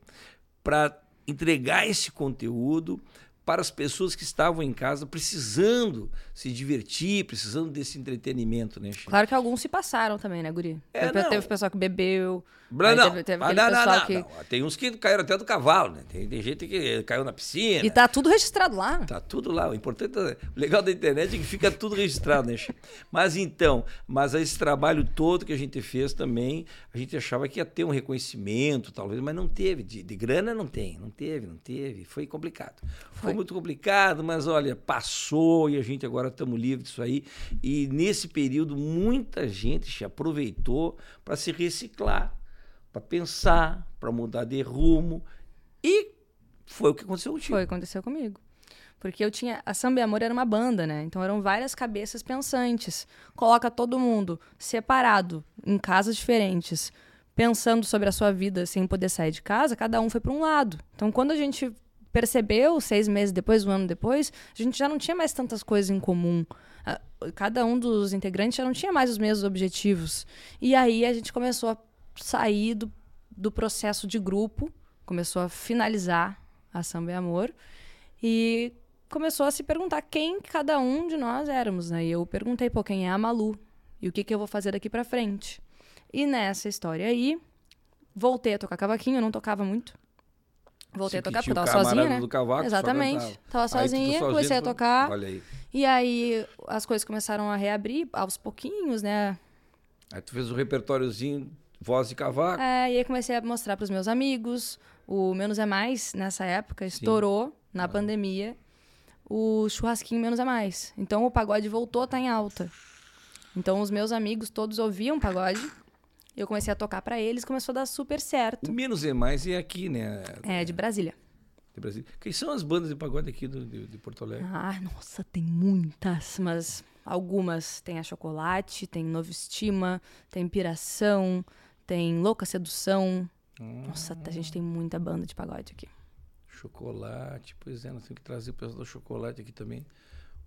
para entregar esse conteúdo para as pessoas que estavam em casa precisando se divertir, precisando desse entretenimento, né, Chico? Claro que alguns se passaram também, né, Guri? É, teve, não. teve pessoal que bebeu. Bra- não, teve, teve ah, não, não, não, que. não. Tem uns que caíram até do cavalo, né? Tem, tem gente que caiu na piscina. E tá tudo registrado lá. Tá tudo lá. O importante, é- o legal da internet é que fica tudo registrado, né? Chico? Mas então, mas esse trabalho todo que a gente fez também, a gente achava que ia ter um reconhecimento, talvez, mas não teve. De, de grana não tem, não teve, não teve. Foi complicado. Foi, Foi. Muito complicado, mas olha, passou e a gente agora estamos livres disso aí. E nesse período, muita gente se aproveitou para se reciclar, para pensar, para mudar de rumo. E foi o que aconteceu contigo. Foi, aconteceu comigo. Porque eu tinha. A Samba e Amor era uma banda, né? Então eram várias cabeças pensantes. Coloca todo mundo separado, em casas diferentes, pensando sobre a sua vida sem poder sair de casa, cada um foi para um lado. Então quando a gente percebeu, seis meses depois, um ano depois, a gente já não tinha mais tantas coisas em comum. Cada um dos integrantes já não tinha mais os mesmos objetivos. E aí a gente começou a sair do, do processo de grupo, começou a finalizar a Samba e Amor e começou a se perguntar quem cada um de nós éramos, né? E eu perguntei, pô, quem é a Malu? E o que, que eu vou fazer daqui pra frente? E nessa história aí, voltei a tocar cavaquinho, eu não tocava muito. Voltei a tocar, que porque eu tava o sozinha, né? do cavaco, Exatamente. Tava Aí tu sozinha, sozinho, comecei a tocar. Olha aí. E aí as coisas começaram a reabrir aos pouquinhos, né? Aí tu fez um repertóriozinho, voz de cavaco. É, e aí comecei a mostrar pros meus amigos. O Menos é Mais, nessa época, estourou na pandemia. O churrasquinho Menos é Mais. Então o pagode voltou a estar em alta. Então os meus amigos todos ouviam pagode. Eu comecei a tocar pra eles, começou a dar super certo. O menos é mais é aqui, né? É, de Brasília. Do Brasil. Quem são as bandas de pagode aqui do, de, de Porto Alegre? Ah, nossa, tem muitas, mas algumas. Tem a Chocolate, tem Novo Estima, tem Piração, tem Louca Sedução. Nossa, a gente tem muita banda de pagode aqui. Chocolate, pois é, nós temos que trazer o pessoal do chocolate aqui também.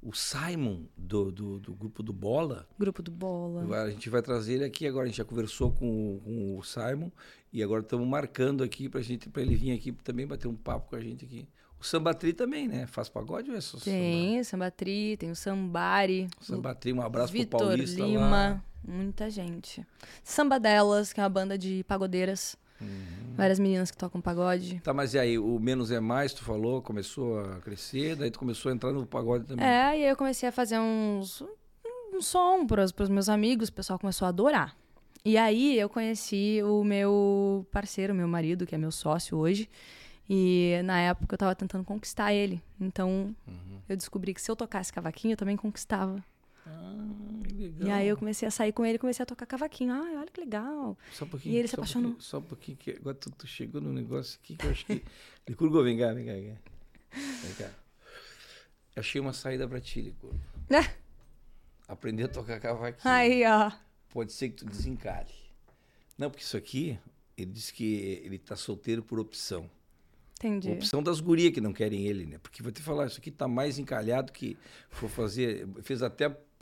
O Simon, do, do, do grupo do Bola, Grupo do Bola. a gente vai trazer ele aqui agora. A gente já conversou com, o- com o Simon e agora estamos marcando aqui pra gente, para ele vir aqui também bater um papo com a gente aqui. O O Sambatri também, né? Faz pagode ou é só Tem o Sambatri, tem o Sambari. O Sambatri, um abraço Vitor pro Paulista Lima, lá. muita gente. Samba Delas, que é uma banda de pagodeiras. Uhum. Várias meninas que tocam pagode. Tá, mas e aí, o Menos é Mais, tu falou, começou a crescer, daí tu começou a entrar no pagode também. É, e aí eu comecei a fazer uns um som pros, pros meus amigos, o pessoal começou a adorar. E aí eu conheci o meu parceiro, meu marido, que é meu sócio hoje. E na época eu tava tentando conquistar ele. Então eu descobri que se eu tocasse cavaquinho, eu também conquistava. Ah, legal. E aí eu comecei a sair com ele e comecei a tocar cavaquinho. Ai, olha que legal. Só um pouquinho. E ele se apaixonou. Só um pouquinho, que agora tu, tu chegou num negócio aqui que eu acho que... [LAUGHS] Licurgo, vem cá, vem cá, vem cá. Vem cá. Eu achei uma saída pra ti, Licurgo. [LAUGHS] Né? Aprender a tocar cavaquinho. Aí, ó. Pode ser que tu desencalhe. Não, porque isso aqui, ele disse que ele tá solteiro por opção. Entendi. Opção das gurias que não querem ele, né? Porque vou te falar, isso aqui tá mais encalhado que for fazer. Fez até,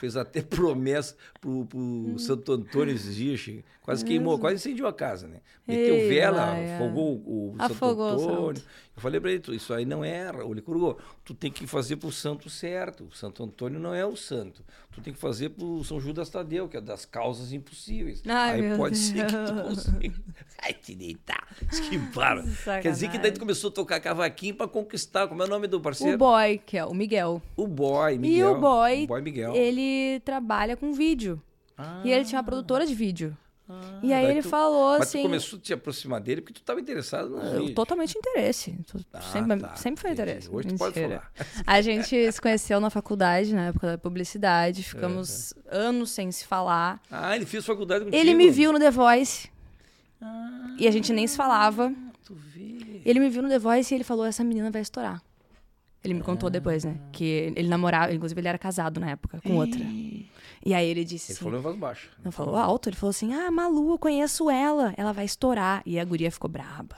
fez até [LAUGHS] promessa pro, pro. Santo Antônio esses dias, quase queimou, quase incendiou a casa, né? Meteu Ei, vela, Laia. afogou o Santo Antônio. santo. Eu falei pra ele, "Tu, isso aí não era, o Licurgo, tu tem que fazer pro santo certo. O Santo Antônio não é o santo. Tu tem que fazer pro São Judas Tadeu, que é das causas impossíveis. Ai, aí pode ser que tu Deus. consiga. [LAUGHS] Vai te deitar. Que. [LAUGHS] Quer dizer que daí tu começou a tocar cavaquinho pra conquistar. Como é o nome do parceiro? O boy, que é o Miguel. O boy, E Miguel. o boy, O boy Miguel. ele trabalha com vídeo. Ah, E ele tinha uma produtora de vídeo. ah, e aí ele tu- falou Mas assim. tu começou a te aproximar dele porque tu estava interessado no Eu, vídeo. totalmente interesse. Ah, sempre, tá, sempre foi entendi. interesse. Hoje tu pode falar. A gente se conheceu na faculdade, na época da publicidade. Ficamos anos sem se falar. Ah, ele fez faculdade contigo? Ele me viu no The Voice. Ah, E a gente nem se falava. tu vê. Ele me viu no The Voice e ele falou: essa menina vai estourar. Ele me contou depois, né? Que ele namorava, inclusive ele era casado na época com outra. E aí ele disse Ele assim. falou em voz baixa. Não falou alto, ele falou assim: Ah, Malu, eu conheço ela, ela vai estourar. E a guria ficou braba.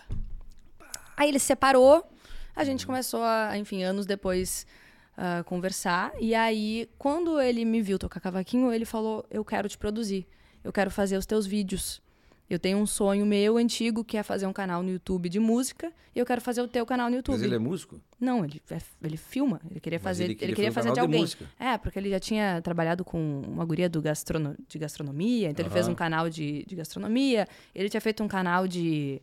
Aí ele se separou, a gente começou a, enfim, anos depois, a conversar. E aí, quando ele me viu tocar cavaquinho, ele falou: Eu quero te produzir, eu quero fazer os teus vídeos. Eu tenho um sonho meu antigo que é fazer um canal no YouTube de música e eu quero fazer o teu canal no YouTube. Mas ele é músico? Não, ele, é- ele filma. Ele queria Mas fazer, ele ele queria queria, fazer um de canal de alguém. música. É, porque ele já tinha trabalhado com uma guria do gastrono, de gastronomia, então ele fez um canal de, de gastronomia. Ele tinha feito um canal de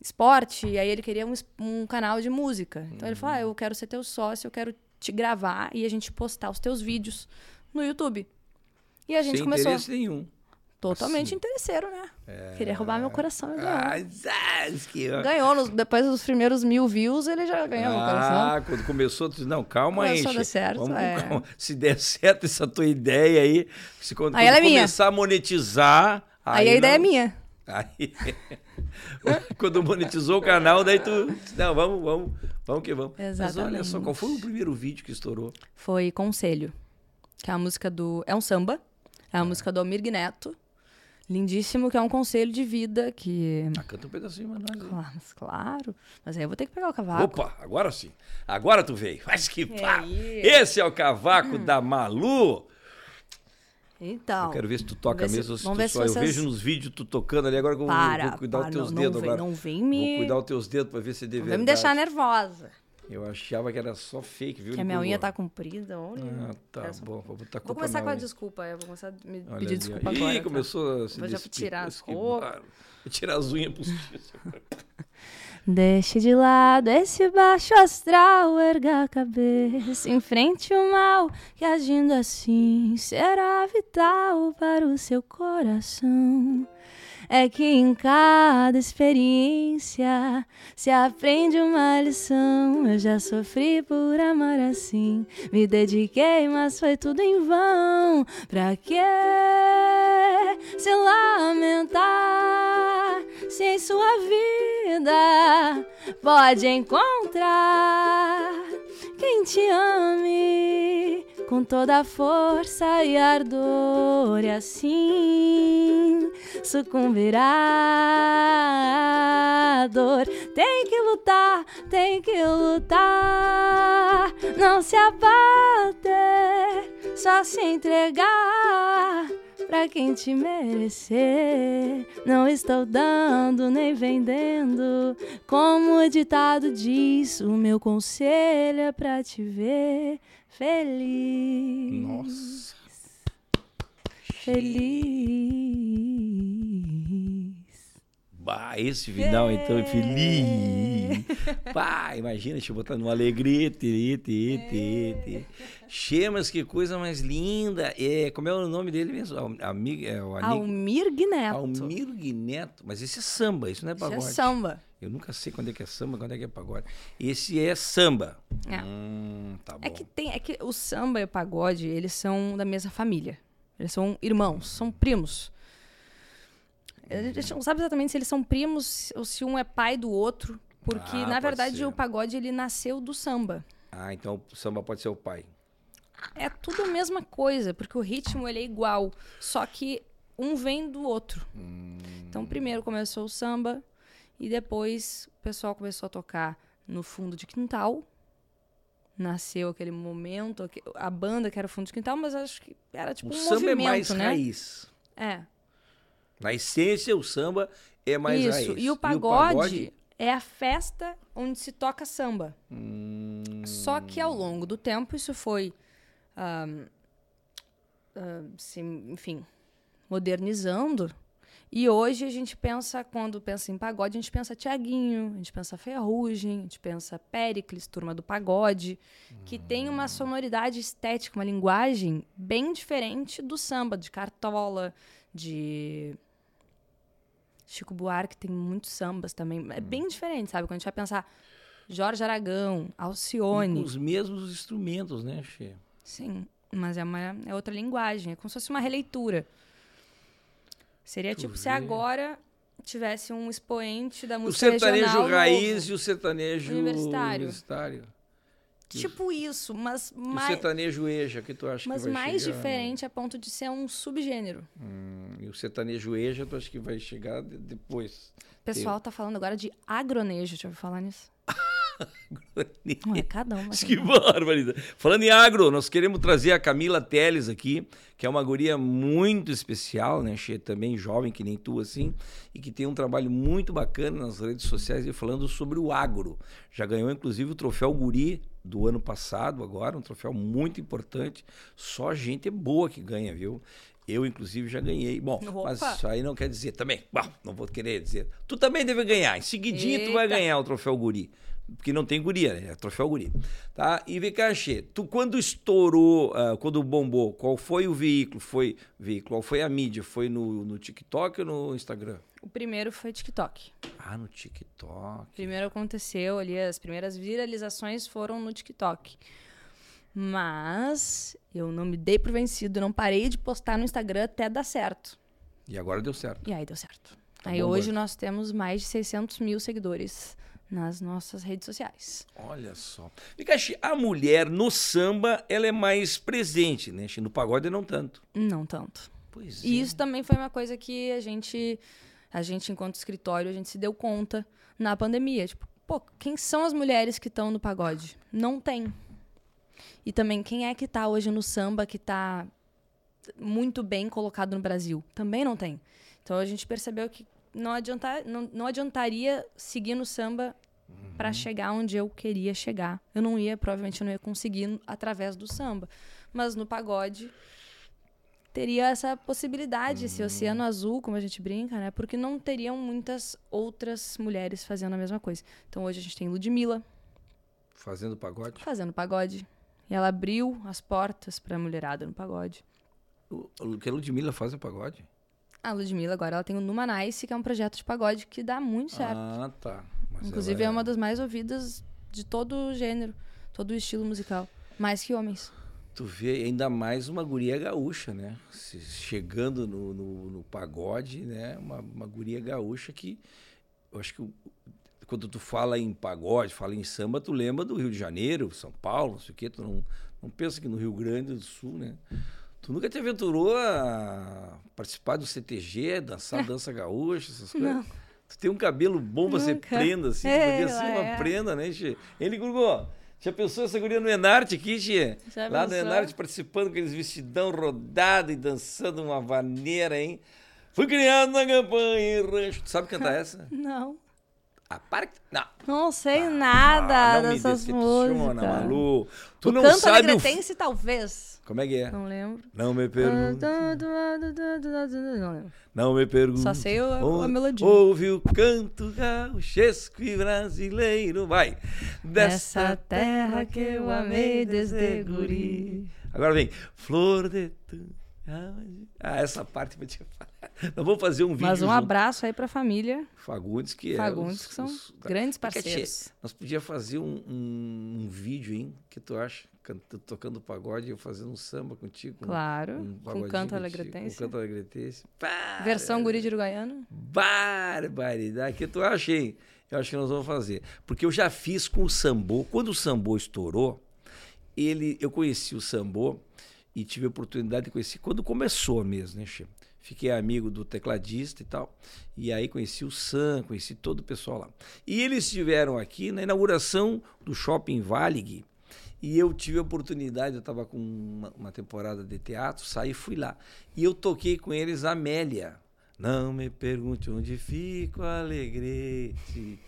esporte, e aí ele queria um, um canal de música. Então ele falou: ah, eu quero ser teu sócio, eu quero te gravar e a gente postar os teus vídeos no YouTube. E a gente Sem começou. interesse nenhum. Totalmente Assim. interesseiro, né? Queria roubar meu coração ganhou. Ah. Ganhou, nos- depois dos primeiros mil views, ele já ganhou meu coração. Ah, quando começou, tu disse, não, calma aí. Começou a dar certo, vamos é. calma. Se der [LAUGHS] certo essa tua ideia aí, se quando, Aí quando ela é minha. começar a monetizar... Aí, a ideia é não- minha. Aí, [LAUGHS] quando monetizou o canal, daí tu... Não, vamos, vamos, vamos que vamos. Mas olha só, Exatamente. qual foi o primeiro vídeo que estourou? foi Conselho, que é a música do. É um samba, é a música do Almir Neto. Lindíssimo, que é um conselho de vida que. Ah, canta um pedacinho, mas nós. Claro, mas claro. Mas aí eu vou ter que pegar o cavaco. Opa, agora sim. Agora tu veio. Mas que pá. aí? Esse é o cavaco da Malu. Então. Eu quero ver se tu toca ver se- mesmo. se vamos tu ver se só. Eu vocês- vejo nos vídeos tu tocando ali. Agora que eu vou- Para, vou cuidar para, os teus não, não dedos vem, agora. não vem Vou me. cuidar os teus dedos pra ver se é de Não verdade. vem me deixar nervosa. Eu achava que era só fake, viu? Que a minha unha tá comprida. Olha. Ah, tá só- bom. Vou botar Vou começar com a desculpa. Eu vou começar a me Olha pedir desculpa Ih, agora. tá? começou a se Vou já tirar as roupas. tirar as unhas postiças. [LAUGHS] Deixe de lado esse baixo astral, erga a cabeça, enfrente o mal, que agindo assim será vital para o seu coração. É que em cada experiência se aprende uma lição. Eu já sofri por amar assim, me dediquei, mas foi tudo em vão. Pra que se lamentar se em sua vida pode encontrar quem te ame com toda a força e ardor e assim sucumbirá à dor. Tem que lutar, tem que lutar, não se abater, só se entregar pra quem te merecer. Não estou dando nem vendendo. Como o ditado diz, o meu conselho é pra te ver feliz. Nossa. Feliz. Bah, esse final então é feliz. Pá, imagina, deixa eu botar no alegria. Tê, tê, tê, tê. Che, mas que coisa mais linda. É, como é o nome dele mesmo? Amigo, é, o Almir Guineto. Almir Guineto. Mas esse é samba, isso não é Isso pagode. é samba. Eu nunca sei quando é que é samba, quando é que é pagode. Esse é samba. É. Hum, tá. É que tem, é que o samba e o pagode, eles são da mesma família. Eles são irmãos, são primos. A gente não sabe exatamente se eles são primos ou se um é pai do outro, porque Ah, na verdade ser. o pagode ele nasceu do samba. Ah, então o samba pode ser o pai. É tudo a mesma coisa, porque o ritmo ele é igual, só que um vem do outro. Então primeiro começou o samba e depois o pessoal começou a tocar no fundo de quintal. Nasceu aquele momento, a banda que era o fundo de quintal, mas acho que era tipo o um samba movimento, é mais né? raiz. É. Na essência, o samba é mais Isso. raiz. E o pagode, é a festa onde se toca samba. Hum, Só que ao longo do tempo isso foi, se, enfim, modernizando. E hoje a gente pensa, quando pensa em pagode, a gente pensa Tiaguinho, a gente pensa Ferrugem, a gente pensa Péricles, Turma do Pagode, que tem uma sonoridade estética, uma linguagem bem diferente do samba, de Cartola, de Chico Buarque tem muitos sambas também. É bem diferente, sabe? Quando a gente vai pensar Jorge Aragão, e Alcione. os mesmos instrumentos, né, Che? Sim, mas é, uma, é outra linguagem. É como se fosse uma releitura. Seria tipo se agora tivesse um expoente da O música sertanejo regional raiz e o sertanejo Universitário. universitário. Tipo isso, mas E o mais, sertanejo eja, que tu acha mas que vai mais chegar? diferente a ponto de ser um subgênero. Hum, e o sertanejo eja, tu acha que vai chegar de- depois? O pessoal tá falando agora de agronejo, deixa eu falar nisso. Não, é cada um. mas Que barbaridade. Falando em agro, nós queremos trazer a Camila Teles aqui, que é uma guria muito especial, né, Che? Também jovem, que nem tu, assim, e que tem um trabalho muito bacana nas redes sociais e falando sobre o agro. Já ganhou, inclusive, o troféu Guri do ano passado, agora, um troféu muito importante. Só gente boa que ganha, viu? Eu, inclusive, já ganhei. Bom, mas Opa! isso aí não quer dizer também. Bom, não vou querer dizer. Tu também deve ganhar. Em seguidinho, tu vai Eita. ganhar o troféu Guri. Porque não tem guria, né? É troféu guri. Tá? E vem cá, Xê, tu quando estourou, ah, quando bombou, qual foi o veículo? Foi veículo, qual foi a mídia? Foi no, no TikTok ou no Instagram? O primeiro foi TikTok. Ah, no TikTok. Primeiro aconteceu ali, as primeiras viralizações foram no TikTok. Mas eu não me dei por vencido, não parei de postar no Instagram até dar certo. E agora deu certo. E aí deu certo. Tá aí bombando. hoje nós temos mais de 600 mil seguidores nas nossas redes sociais. Olha só. Xê, a mulher no samba, ela é mais presente, né? No pagode não tanto. Não tanto. Pois é. E isso também foi uma coisa que a gente, a gente enquanto escritório, a gente se deu conta na pandemia. Tipo, pô, quem são as mulheres que estão no pagode? Não tem. E também, quem é que tá hoje no samba que tá muito bem colocado no Brasil? Também não tem. Então a gente percebeu que não, adianta, não, não adiantaria seguir no samba para chegar onde eu queria chegar. Eu não ia, provavelmente eu não ia conseguir através do samba. Mas no pagode teria essa possibilidade, esse oceano azul, como a gente brinca, né? Porque não teriam muitas outras mulheres fazendo a mesma coisa. Então hoje a gente tem Ludmilla Fazendo pagode. fazendo pagode. E ela abriu as portas pra mulherada no pagode. O, o que a Ludmilla faz é pagode? A Ludmilla agora ela tem o Numa Nice, que é um projeto de pagode que dá muito certo. Ah, tá. Mas Inclusive ela é uma das mais ouvidas de todo o gênero, todo o estilo musical. Mais que homens. Tu vê ainda mais uma guria gaúcha, né? Se- Chegando no, no, no pagode, né? Uma, uma guria gaúcha que eu acho que quando tu fala em pagode, fala em samba, tu lembra do Rio de Janeiro, São Paulo, não sei o quê. Tu não, não pensa que no Rio Grande do Sul, né? Tu nunca te aventurou a participar do CTG, dançar [LAUGHS] dança gaúcha, essas coisas? Tu tem um cabelo bom pra ser prenda, assim, É, podia ser uma é. prenda, né, Che? Ele, Gurgô, Já pensou essa guria no Enarte aqui, tia? Já Lá no pensou? Enarte participando com aqueles vestidão rodado e dançando uma vaneira, hein? Fui criado na campanha rancho. Tu sabe cantar [LAUGHS] essa? Não. Ah, para que... Não. Não sei nada Ah, não me dessas decepciona, músicas. Malu. Tu o não canto sabe o... talvez. Como é que é? Não lembro. Não me pergunte. Não lembro. Não me pergunte. Só sei a Ou- melodia. Ouve o canto gauchesco e brasileiro. Vai. Dessa terra que eu amei desde guri. Agora vem. Flor de tu. Ah, essa parte eu te [LAUGHS] falar. Nós vamos fazer um vídeo Mas um junto. abraço aí pra família Fagundes, que é. Fagundes, que são os- grandes Porque, parceiros. Nós podíamos fazer um, um, um vídeo, hein? que tu acha? Canta- tocando pagode e eu fazendo um samba contigo. Claro, um com canto alegretense. Com canto alegretense. Versão guri de Uruguaiana. Barbaridade. Que tu acha, hein? Eu acho que nós vamos fazer. Porque eu já fiz com o Sambô. Quando o Sambô estourou, ele, eu conheci o Sambô e tive a oportunidade de conhecer quando começou mesmo, né, Che? Fiquei amigo do tecladista e tal. E aí conheci o Sam, conheci todo o pessoal lá. E eles estiveram aqui na inauguração do Shopping Valig. E eu tive a oportunidade, eu estava com uma, uma temporada de teatro, saí fui lá. E eu toquei com eles Amélia. Não me pergunte onde fica o alegrete.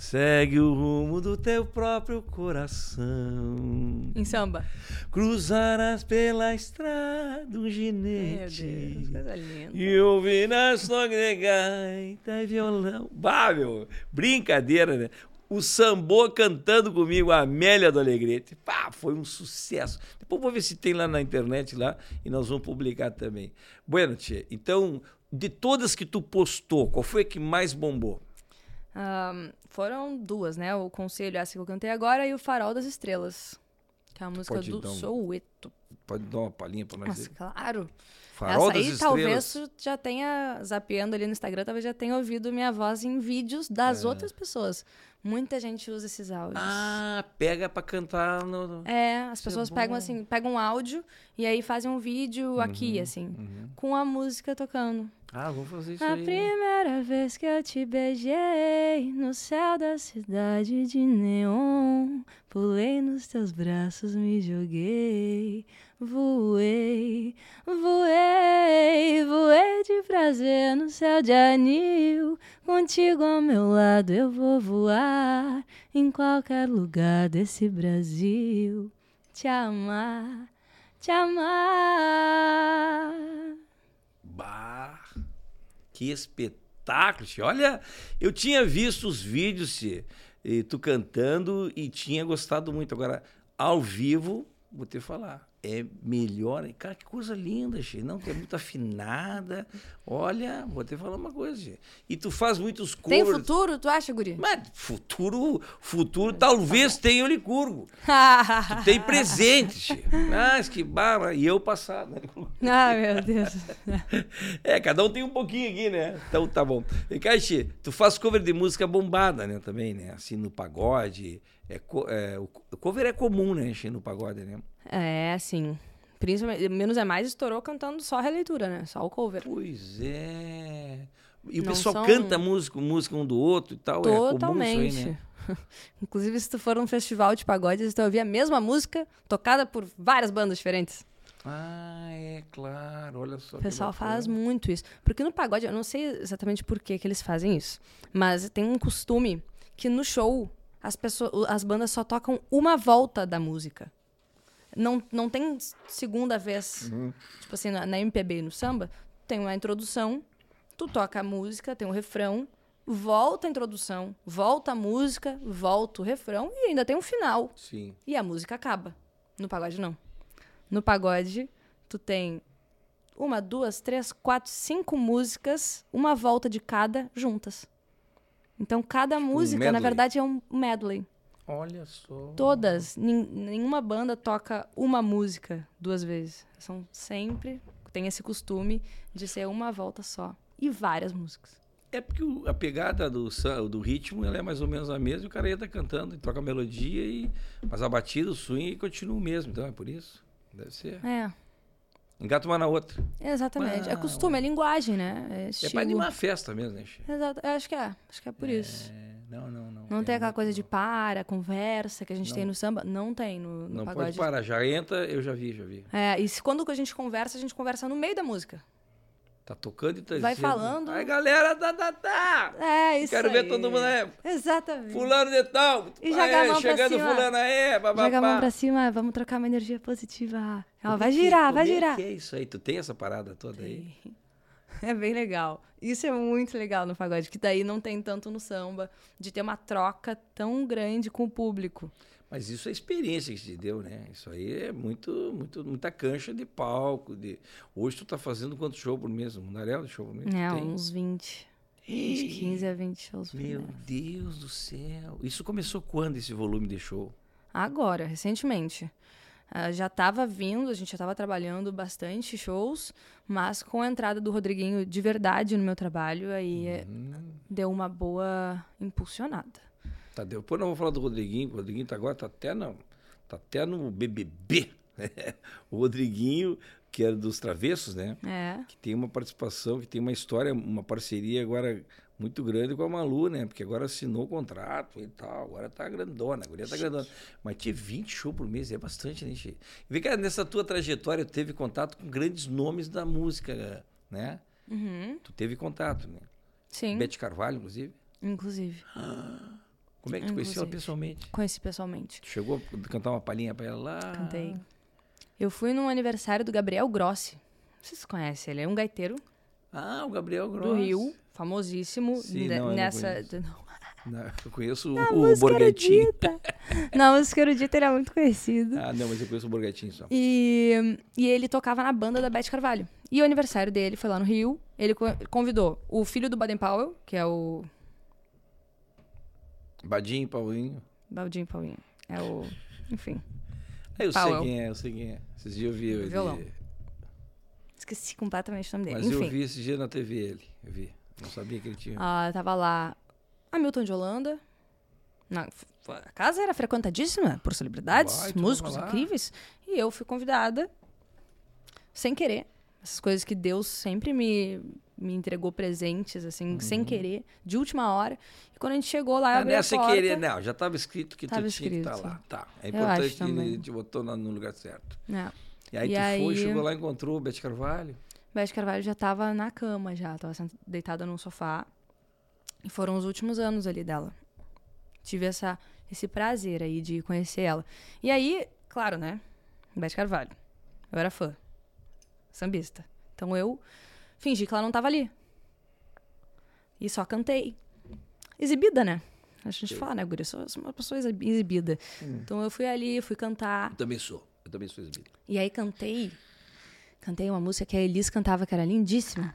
Segue o rumo do teu próprio coração. Em samba. Cruzarás pela estrada um Meu Deus, ginete. coisa linda. E ouvirás só gaita e violão. Bah, meu, brincadeira, né? O Sambô cantando comigo, a Amélia do Alegrete. Pá, foi um sucesso. Depois vou ver se tem lá na internet lá e nós vamos publicar também. Bueno, tia, então, de todas que tu postou, qual foi a que mais bombou? Ahn, foram duas, né? O Conselho, essa que eu cantei agora, e o Farol das Estrelas. Que é a música Pode do um- Soueto. Pode dar uma palhinha pra nós aí? claro. Farol essa das aí talvez Estrelas. já tenha, zapeando ali no Instagram, talvez já tenha ouvido minha voz em vídeos das outras pessoas. Muita gente usa esses áudios. Ah, pega pra cantar no... É, as Isso é pessoas pegam assim, pegam um áudio e aí fazem um vídeo aqui, assim, com a música tocando. Ah, vamos fazer isso A aí. né? primeira vez que eu te beijei no céu da cidade de neon, pulei nos teus braços, me joguei, voei, voei, voei de prazer no céu de anil. Contigo ao meu lado eu vou voar em qualquer lugar desse Brasil. Te amar, te amar. Bah, que espetáculo, tia. Olha, eu tinha visto os vídeos, tia, tu cantando e tinha gostado muito. Agora, ao vivo, vou te falar, é melhor. Cara, que coisa linda, tia. Não, tu é muito afinada. Olha, vou te falar uma coisa, tia. E tu faz muitos Tem covers. futuro, tu acha, Guri? Mas futuro, futuro talvez tenha o Licurgo. [LAUGHS] Tu tem presente, tia. Mas que barra. E eu passado, né? Ai, [LAUGHS] meu Deus. [LAUGHS] É, cada um tem um pouquinho aqui, né? Então tá bom. E Caixa, tu faz cover de música bombada, né? Também, né? Assim, no pagode. É, é, o cover é comum, né? No pagode, né? É, sim. Principalmente, Menos é Mais estourou cantando só a releitura, né? Só o cover. Pois é. E o Não pessoal são- canta música, música um do outro e tal. É Totalmente. isso aí, né? [LAUGHS] Inclusive, se tu for num festival de pagode, você vai ouvir a mesma música tocada por várias bandas diferentes. Ah, é claro. Olha só. O pessoal faz muito isso. Porque no pagode, eu não sei exatamente por que, que eles fazem isso, mas tem um costume que no show as, pessoas, as bandas só tocam uma volta da música. Não, não tem segunda vez. Tipo assim, na, na MPB e no samba, tem uma introdução, tu toca a música, tem um refrão, volta a introdução, volta a música, volta o refrão e ainda tem um final. Sim. E a música acaba. No pagode, não. No pagode, tu tem uma, duas, três, quatro, cinco músicas, uma volta de cada juntas. Então, cada música, na medley. verdade, é um medley. Olha só. Todas. nenhuma banda toca uma música duas vezes. São sempre. Tem esse costume de ser uma volta só. E várias músicas. É porque a pegada do, do ritmo ela é mais ou menos a mesma, e o cara entra cantando e toca a melodia, e, mas a batida, o swing continua o mesmo, então é por isso. Deve ser. É, Engata uma na outra. exatamente. É Uau. costume, é linguagem, né? É É pra animar a festa mesmo, né? Exato. Eu acho que é. Acho que é por isso. É, não, não, não. Não é tem aquela coisa de bom. para, conversa que a gente Não. tem no samba. Não tem no, no Não pagode. pode parar, já entra, eu já vi, já vi. É, e se, quando a gente conversa, a gente conversa no meio da música. Tá tocando e tá Vai dizendo, falando. Aí, galera, tá, tá, tá. É, isso Quero ver aí. todo mundo aí. Exatamente. Fulano de tal. E joga a Aê, mão pra chegando cima. fulano aí, bababá. Joga a mão pra cima, vamos trocar uma energia positiva. Ela vai girar, vai girar. que é isso aí? Tu tem essa parada toda aí? [LAUGHS] É bem legal. Isso é muito legal no pagode, que daí não tem tanto no samba, de ter uma troca tão grande com o público. Mas isso é experiência que te deu, né? Isso aí é muito, muito, muita cancha de palco. De... Hoje tu tá fazendo quantos shows por mês? Um mundaréu de show por mês? É, Tem? uns 20. Uns 15 a 20 shows por Meu mês. Deus do céu. Isso começou quando esse volume de show? Agora, recentemente. Ah, já estava vindo, a gente já estava trabalhando bastante shows, mas com a entrada do Rodriguinho de verdade no meu trabalho, aí é, Hum, deu uma boa impulsionada. tá, depois nós vamos falar do Rodriguinho. O Rodriguinho tá agora tá até, não, tá até no BBB. [LAUGHS] o Rodriguinho, que era dos Travessos, né? É. que tem uma participação, que tem uma história, uma parceria agora muito grande com a Malu, né? Porque agora assinou o contrato e tal, agora tá grandona, a guria tá grandona. Mas ter 20 shows por mês é bastante, né, Che? Vê que nessa tua trajetória tu teve contato com grandes nomes da música, né? Uhum. Tu teve contato, né? Sim, Bete Carvalho, inclusive. inclusive. Como é que tu conheceu ela pessoalmente? Conheci pessoalmente. Tu chegou a cantar uma palhinha pra ela lá? Cantei. Eu fui num aniversário do Gabriel Grossi. Vocês conhecem, ele é um gaiteiro Ah, o Gabriel Gross. do Rio, famosíssimo Sim, não, eu nessa. conheço. Não, Não, eu conheço o, o erudita. Não, a música erudita ele é muito conhecido. Ah, não, mas eu conheço o Borghettini só. E, e ele tocava na banda da Beth Carvalho. E o aniversário dele foi lá no Rio. Ele co- convidou o filho do Baden Powell, que é o Badinho, Paulinho. Baldinho Paulinho. É o. Enfim. Ah, eu Powell. sei quem é, eu sei quem é. Esses dias eu vi ele. Violão. Esqueci completamente o nome dele. Mas eu Enfim. vi esse dia na TV ele. Eu vi. Não sabia que ele tinha. Ah, tava lá Hamilton de Holanda. Na- a casa era frequentadíssima por celebridades, Vai, músicos incríveis. E eu fui convidada, sem querer. Essas coisas que Deus sempre me, me entregou presentes, assim, sem querer, de última hora. E quando a gente chegou lá, eu Uhum. Ah, abri não é a sem porta. querer, não. Já estava escrito que Tava tu tinha que estar escrito. lá. Tá. É Eu importante que ele também. te botou no lugar certo. É. E aí E tu foi, aí- chegou lá e encontrou o Bete Carvalho. Beth Carvalho já tava na cama, já. Tava sent- deitada num sofá. E foram os últimos anos ali dela. Tive essa, esse prazer aí de conhecer ela. E aí, claro, né? Beth Carvalho. Eu era fã. Sambista. Então eu fingi que ela não tava ali. E só cantei. Exibida, né? A gente fala, né, Guria? Eu sou, uma pessoa exib- exibida. Então eu fui ali, fui cantar. Eu também sou. Eu também sou exibido. E aí cantei. Cantei uma música que a Elis cantava, que era lindíssima.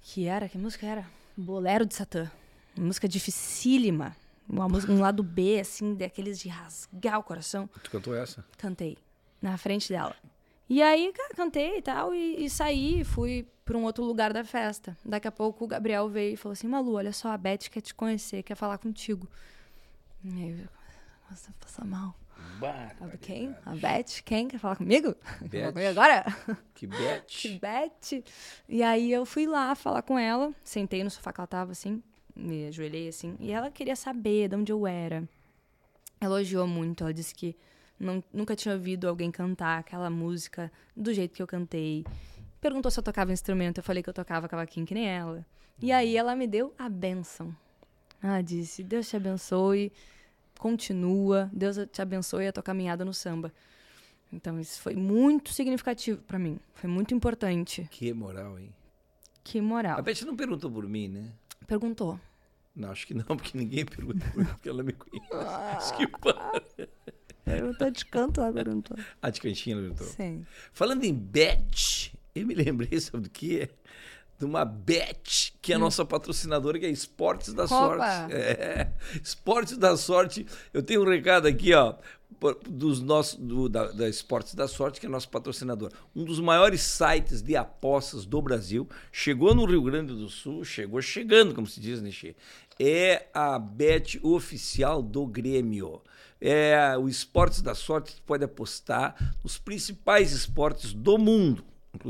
Que era, que música era? Bolero de Satã. Uma música dificílima. Uma música, um lado B, assim, daqueles de rasgar o coração. Tu cantou essa? Cantei. Na frente dela. E aí, cara, cantei e tal, e, e saí, fui para um outro lugar da festa. Daqui a pouco o Gabriel veio e falou assim: Malu, olha só, a Beth quer te conhecer, quer falar contigo. E aí eu comecei a passar mal. Quem? A Beth? Quem quer falar comigo? Quer falar comigo agora? Que [LAUGHS] Que Bete. Beth. E aí eu fui lá falar com ela, sentei no sofá que ela tava assim, me ajoelhei assim, e ela queria saber de onde eu era. Elogiou muito, ela disse que não- nunca tinha ouvido alguém cantar aquela música do jeito que eu cantei. Perguntou se eu tocava instrumento, eu falei que eu tocava cavaquinho que nem ela. E aí ela me deu a bênção. Ela disse: Deus te abençoe, continua, Deus te abençoe a tua caminhada no samba. Então isso foi muito significativo pra mim, foi muito importante. Que moral, hein? Que A moral. Bete não perguntou por mim, né? Perguntou. Não, acho que não, porque ninguém [LAUGHS] pergunta por mim, porque ela me conhece. Acho que. Perguntou de canto, ela perguntou. Ah, de cantinho ela perguntou. Sim. Falando em bet, eu me lembrei, sabe do que? De uma bet, que é a nossa patrocinadora, que é Esportes da Hum. Opa! Sorte. É, Esportes da Sorte. Eu tenho um recado aqui, ó, dos nossos, do, da, da Esportes da Sorte, que é nosso patrocinador. Um dos maiores sites de apostas do Brasil. Chegou no Rio Grande do Sul, chegou chegando, como se diz, né, Che? É a bet oficial do Grêmio. É o Esportes da Sorte, que pode apostar nos principais esportes do mundo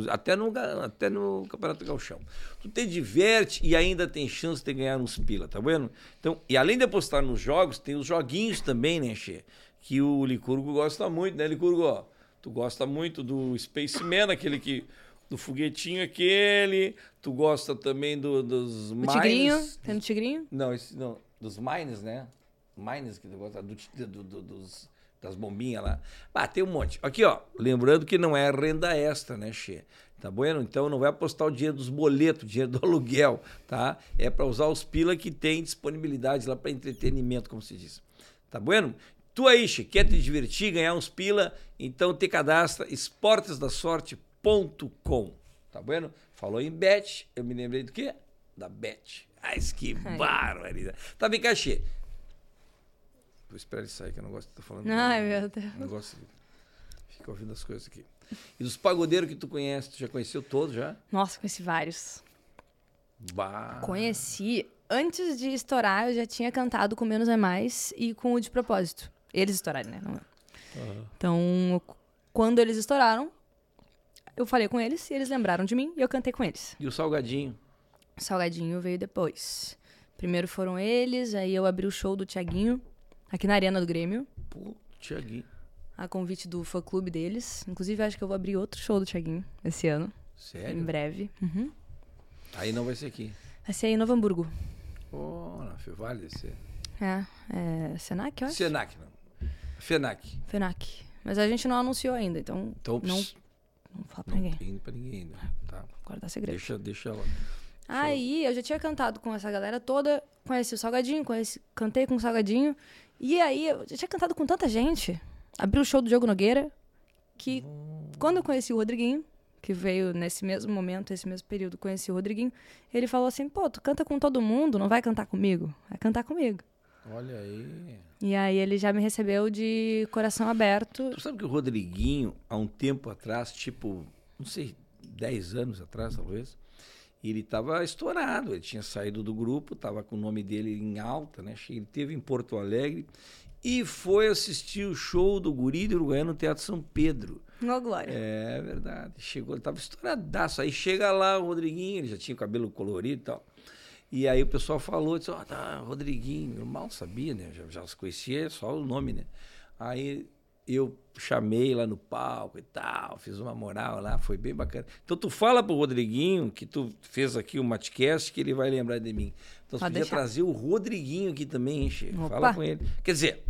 até no, até no Campeonato Gauchão. Tu te diverte e ainda tem chance de ganhar uns pila, tá vendo? Então, e além de apostar nos jogos, tem os joguinhos também, né, Che? Que o Licurgo gosta muito, né, Licurgo? Ó, Tu gosta muito do Spaceman, aquele que. Do foguetinho aquele. Tu gosta também do, dos O tigrinho, mines. tem o tigrinho? Não, esse, não, dos mines, né? Mines que tu gosta, do, do- do- dos, das bombinhas lá. Ah, tem um monte. Aqui, ó, lembrando que não é renda extra, né, Che? Tá bueno? Então não vai apostar o dinheiro dos boletos, o dinheiro do [LAUGHS] aluguel, tá? É para usar os pila que tem disponibilidade lá para entretenimento, como se diz. Tá bueno? Tu aí, Che, quer te divertir, ganhar uns pila, então te cadastra esportesdasorte.com. Tá bueno? Falou em bet, eu me lembrei do quê? Da bet. Ai, que barbaridade. Tá bem, cachê. Vou esperar ele sair, que eu não gosto de estar falando. Ai, meu Deus. Não gosto de ficar ouvindo as coisas aqui. E dos pagodeiros que tu conhece, tu já conheceu todos já? Nossa, conheci vários. Bah. Conheci. Antes de estourar, eu já tinha cantado com Menos é Mais e com o De Propósito. Eles estouraram, né? Não eu. Então, quando eles estouraram, eu falei com eles e eles lembraram de mim e eu cantei com eles. E o salgadinho? Salgadinho veio depois. Primeiro foram eles, aí eu abri o show do Tiaguinho, aqui na Arena do Grêmio, Pô, Tiaguinho. a convite do fã-clube deles. Inclusive, acho que eu vou abrir outro show do Tiaguinho esse ano, em Sério? breve. Uhum. Aí não vai ser aqui. Vai ser em Novo Hamburgo. Pô, na Fevale deve ser. É, é Senac, eu acho? Senac, não. Fenac. Fenac. Mas a gente não anunciou ainda, então Então, não, pss, não fala pra não ninguém. tem pra ninguém ainda. Tá. Guardar segredo. Deixa, deixa ela. Aí eu já tinha cantado com essa galera toda, conheci o Salgadinho, conheci, cantei com o Salgadinho. E aí eu já tinha cantado com tanta gente. Abri o show do Diogo Nogueira, que quando eu conheci o Rodriguinho, que veio nesse mesmo momento, esse mesmo período, conheci o Rodriguinho, ele falou assim: pô, tu canta com todo mundo, não vai cantar comigo? Vai cantar comigo. Olha aí. E aí ele já me recebeu de coração aberto. Tu sabe que o Rodriguinho, há um tempo atrás, tipo, não sei, 10 anos atrás, talvez, ele estava estourado. Ele tinha saído do grupo, estava com o nome dele em alta, né? Ele teve em Porto Alegre e foi assistir o show do Guri do Uruguaiano no Teatro São Pedro. Ô, Glória. É verdade. Chegou, ele tava estouradaço. Aí chega lá o Rodriguinho, ele já tinha o cabelo colorido e tal. E aí o pessoal falou, disse, ó, tá, Rodriguinho. Eu mal sabia, né? Já, já os conhecia só o nome, né? Aí eu chamei lá no palco e tal, fiz uma moral lá, foi bem bacana. Então tu fala pro Rodriguinho que tu fez aqui o Matcast que ele vai lembrar de mim. Então você podia deixar. trazer o Rodriguinho aqui também, hein, Che? Opa. Fala com ele. Quer dizer,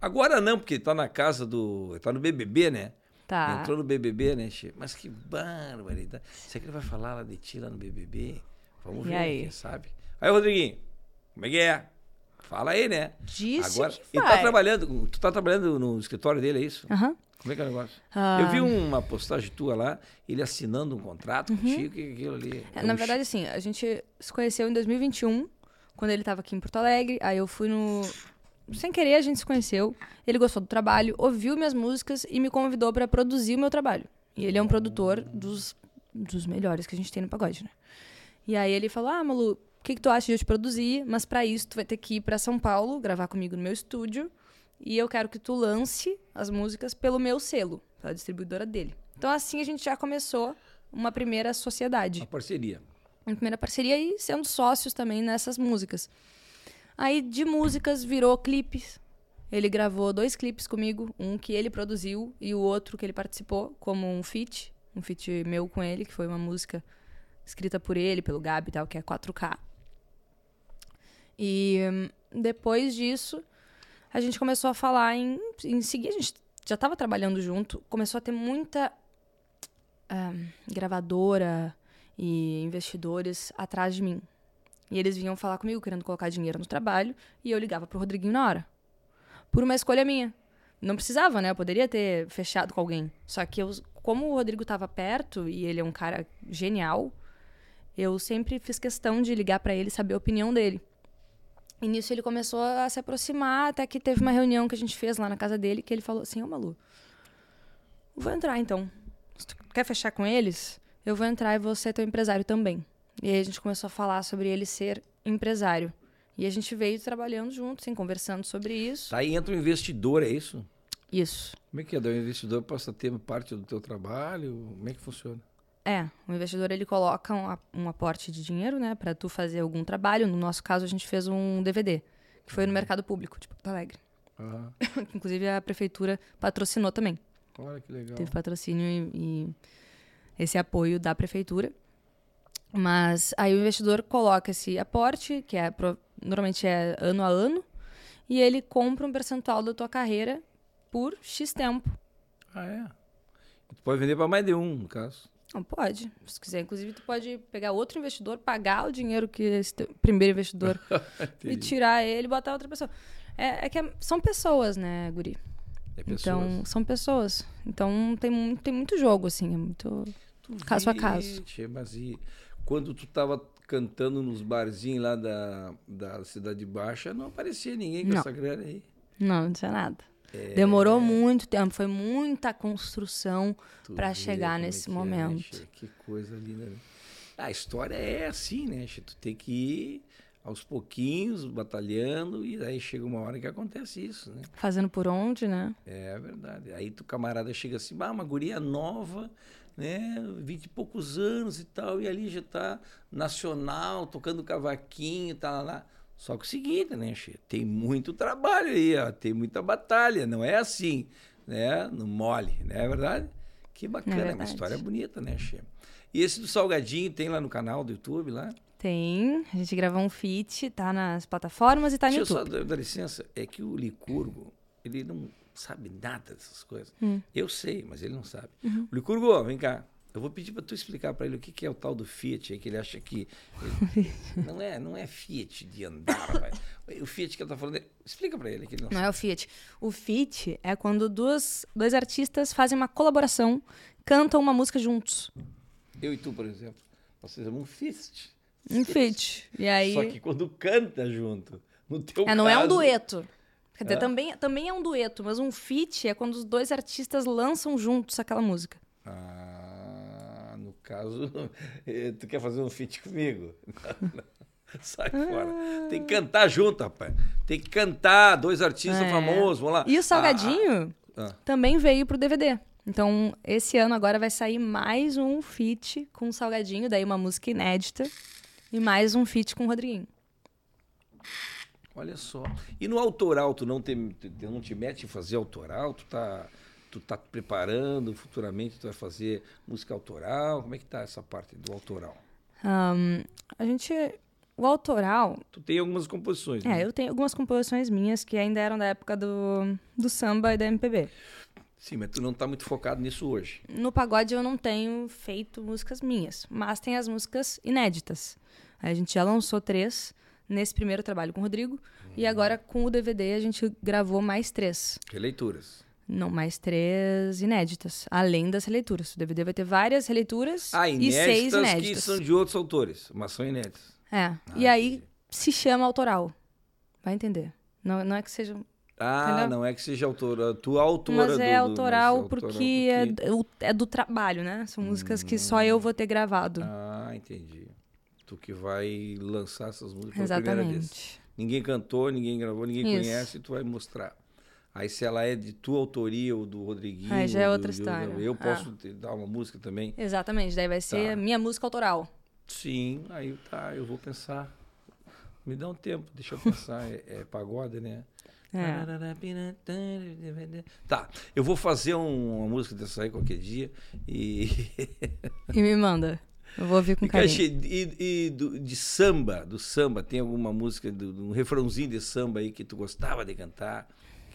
agora não, porque ele tá na casa do... tá no BBB, né? Tá. Entrou no BBB, né, Che? Mas que barbaridade. Será que ele vai falar lá de ti lá no BBB? Vamos E ver, aí? quem sabe. Aí, Rodriguinho, como é que é? Fala aí, né? Disse Agora, que ele tá vai. trabalhando, tu tá trabalhando no escritório dele, é isso? Aham. Como é que é o negócio? Ah. Eu vi uma postagem tua lá, ele assinando um contrato contigo, que aquilo ali. Uhum. É, é na um verdade, assim, a gente se conheceu em 2021, quando ele tava aqui em Porto Alegre. Aí eu fui no. Sem querer, a gente se conheceu. Ele gostou do trabalho, ouviu minhas músicas e me convidou pra produzir o meu trabalho. E ele é um produtor dos, dos melhores que a gente tem no pagode, né? E aí ele falou: Ah, Malu, que, que tu acha de eu te produzir? Mas pra isso, tu vai ter que ir pra São Paulo, gravar comigo no meu estúdio. E eu quero que tu lance as músicas pelo meu selo, pela distribuidora dele. Então, assim, a gente já começou uma primeira sociedade Uma parceria. minha primeira parceria e sendo sócios também nessas músicas. Aí de músicas virou clipes. Ele gravou dois clipes comigo, um que ele produziu e o outro que ele participou como um feat, um feat meu com ele, que foi uma música escrita por ele, pelo Gabi e tal, que é 4K. E hum, depois disso, a gente começou a falar em, em seguir, a gente já estava trabalhando junto, começou a ter muita ah, gravadora e investidores atrás de mim. E eles vinham falar comigo querendo colocar dinheiro no trabalho e eu ligava pro Rodriguinho na hora. Por uma escolha minha. Não precisava, né? Eu poderia ter fechado com alguém. Só que eu, como o Rodrigo estava perto e ele é um cara genial, eu sempre fiz questão de ligar para ele e saber a opinião dele. E nisso ele começou a se aproximar, até que teve uma reunião que a gente fez lá na casa dele, que ele falou assim, ô Malu, vou entrar então. Se tu quer fechar com eles, eu vou entrar e vou ser teu empresário também. E aí a gente começou a falar sobre ele ser empresário. E a gente veio trabalhando juntos, assim, conversando sobre isso. Tá aí entra um investidor, é isso? Isso. Como é que é? O investidor passa a ter parte do teu trabalho? Como é que funciona? É, o investidor ele coloca um, um aporte de dinheiro, né, para tu fazer algum trabalho. No nosso caso, a gente fez um DVD, que foi no mercado público de Porto Alegre. Que [LAUGHS] Inclusive a prefeitura patrocinou também. olha que legal. Teve patrocínio e, e esse apoio da prefeitura. Mas aí o investidor coloca esse aporte, que é normalmente é ano a ano, e ele compra um percentual da tua carreira por X tempo. Ah, é? Tu pode vender para mais de um, no caso. Não pode. Se quiser, inclusive, tu pode pegar outro investidor, pagar o dinheiro que esse primeiro investidor [LAUGHS] e tirar ele e botar outra pessoa. É, é que é- são pessoas, né, Guri? É pessoas. Então, são pessoas. Então tem, tem muito jogo, assim. É muito. Tu caso a vê, caso. tchê, mas e quando tu tava cantando nos barzinhos lá da, da Cidade Baixa, não aparecia ninguém com Não. essa grana aí. Não, não tinha nada. É. Demorou muito tempo, foi muita construção vê chegar é nesse é, né, momento. tchê? que coisa linda. né? A história é assim, né? Tu tem que ir aos pouquinhos, batalhando, e aí chega uma hora que acontece isso, né? Fazendo por onde, né? É verdade. Aí tu camarada chega assim, ah, uma guria nova, né? Vinte e poucos anos e tal, e ali já tá nacional, tocando cavaquinho, tá lá, lá. Só que o seguinte, né, Che? Tem muito trabalho aí, ó, tem muita batalha, não é assim, né? No mole, não é verdade? Que bacana, é, uma verdade. história bonita, né, Che? E esse do Salgadinho tem lá no canal do YouTube lá? Tem, a gente gravou um feat, tá nas plataformas e tá no Deixa eu só YouTube. dar, dar licença, é que o Licurgo, ele não sabe nada dessas coisas. Hum. Eu sei, mas ele não sabe. Uhum. O Licurgo, vem cá. Eu vou pedir para tu explicar para ele o que, que é o tal do Fiat, aí, que ele acha que ele- [LAUGHS] não é, não é Fiat de andar, rapaz. O Fiat que eu tô falando, explica para ele que ele não Não sabe. é o feat. O feat é quando duas, dois artistas fazem uma colaboração, cantam uma música juntos. Eu e tu, por exemplo, nós fizemos um fist. Um feat. E aí. Só que quando canta junto, no teu É, não é um caso- dueto. Quer dizer, É? também, também é um dueto, mas um feat é quando os dois artistas lançam juntos aquela música. Ah, caso, [LAUGHS] eh, tu quer fazer um feat comigo? [LAUGHS] Sai Ah. fora. Tem que cantar junto, rapaz. Tem que cantar, dois artistas É. famosos, vamos lá. E o Salgadinho Ah, ah. também veio pro DVD. Então, esse ano agora vai sair mais um feat com o Salgadinho, daí uma música inédita, e mais um feat com o Rodriguinho. Olha só. E no autoral, tu não te, tu não te mete em fazer autoral? Tu tá, tu tá te preparando, futuramente tu vai fazer música autoral? Como é que tá essa parte do autoral? Ahn, a gente. O autoral. Tu tem algumas composições, É, né? eu tenho algumas composições minhas que ainda eram da época do, do samba e da MPB. Sim, mas tu não tá muito focado nisso hoje. No pagode eu não tenho feito músicas minhas, mas tem as músicas inéditas. A gente já lançou três nesse primeiro trabalho com o Rodrigo. E agora com o DVD a gente gravou mais três. Releituras. Não, mais três inéditas. Além das releituras. O DVD vai ter várias releituras Ah, e seis inéditas que inéditas. são de outros autores, mas são inéditas. É. e aí se chama autoral. Vai entender. Não, não é que seja. Ah, Entendeu? não é que seja autora, tu autora Mas do, é do- autoral mas porque é, do- é do trabalho, né? São músicas que só eu vou ter gravado. Ah, entendi. Tu que vai lançar essas músicas pela primeira vez. Exatamente. Ninguém cantou, ninguém gravou, ninguém Isso. conhece, tu vai mostrar. Aí se ela é de tua autoria ou do Rodriguinho... Aí já é outra do- história. Eu Ah. posso te dar uma música também? Exatamente. Daí vai ser Tá. a minha música autoral. Sim, aí tá, eu vou pensar. Me dá um tempo, deixa eu pensar. [LAUGHS] é, é pagode, né? É. [LAUGHS] Tá, eu vou fazer um- uma música dessa aí qualquer dia e... [LAUGHS] E me manda. Eu vou ouvir com E, carinho. E, e do- de samba, do samba, tem alguma música, do, um refrãozinho de samba aí que tu gostava de cantar,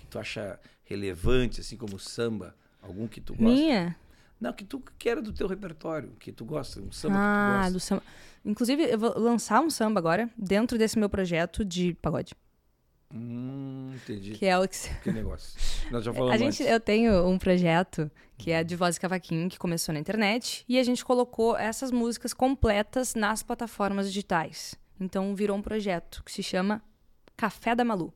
tu acha relevante, assim como samba? Algum que tu gosta? Minha? Não, que tu que era do teu repertório, que tu gosta, um samba ah, que tu gosta. do samba. Inclusive, eu vou lançar um samba agora, dentro desse meu projeto de pagode. Hum, entendi. Que é o que. Que negócio. [LAUGHS] Nós já falamos A gente, antes. eu tenho um projeto que é de voz e cavaquinho, que começou na internet, e a gente colocou essas músicas completas nas plataformas digitais. Então virou um projeto que se chama Café da Malu.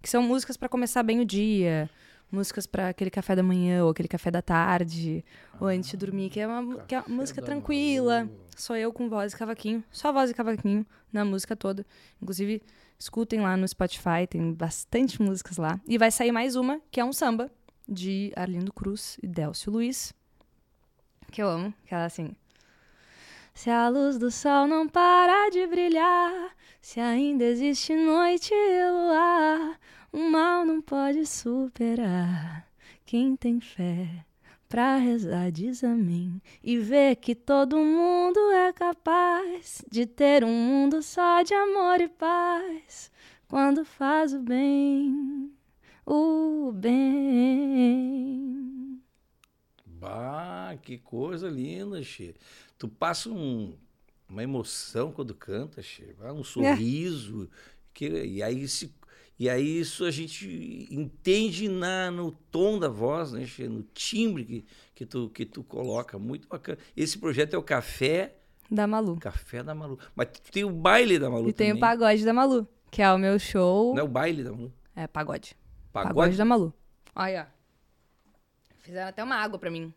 Que são músicas para começar bem o dia, músicas para aquele café da manhã ou aquele café da tarde, ou antes de dormir, que é uma, que é uma música tranquila. Malu. Sou eu com voz e cavaquinho, só voz e cavaquinho na música toda. Inclusive, escutem lá no Spotify, tem bastante músicas lá. E vai sair mais uma, que é um samba, de Arlindo Cruz e Délcio Luiz, que eu amo, que ela é assim. Se a luz do sol não parar de brilhar, se ainda existe noite e luar, o mal não pode superar. Quem tem fé pra rezar diz amém e ver que todo mundo é capaz de ter um mundo só de amor e paz quando faz o bem, o bem. Bah, que coisa linda, Che. Tu passa um, uma emoção quando canta, Che. Um sorriso. É. Que, e aí se e aí isso a gente entende na, no tom da voz, né, no timbre que, que, tu, que tu coloca. Muito bacana. Esse projeto é o Café... Da Malu. Café da Malu. Mas tem o baile da Malu E também. tem o Pagode da Malu, que é o meu show... Não é o baile da Malu? É, Pagode. Pagode? Pagode da Malu. Olha, fizeram até uma água pra mim.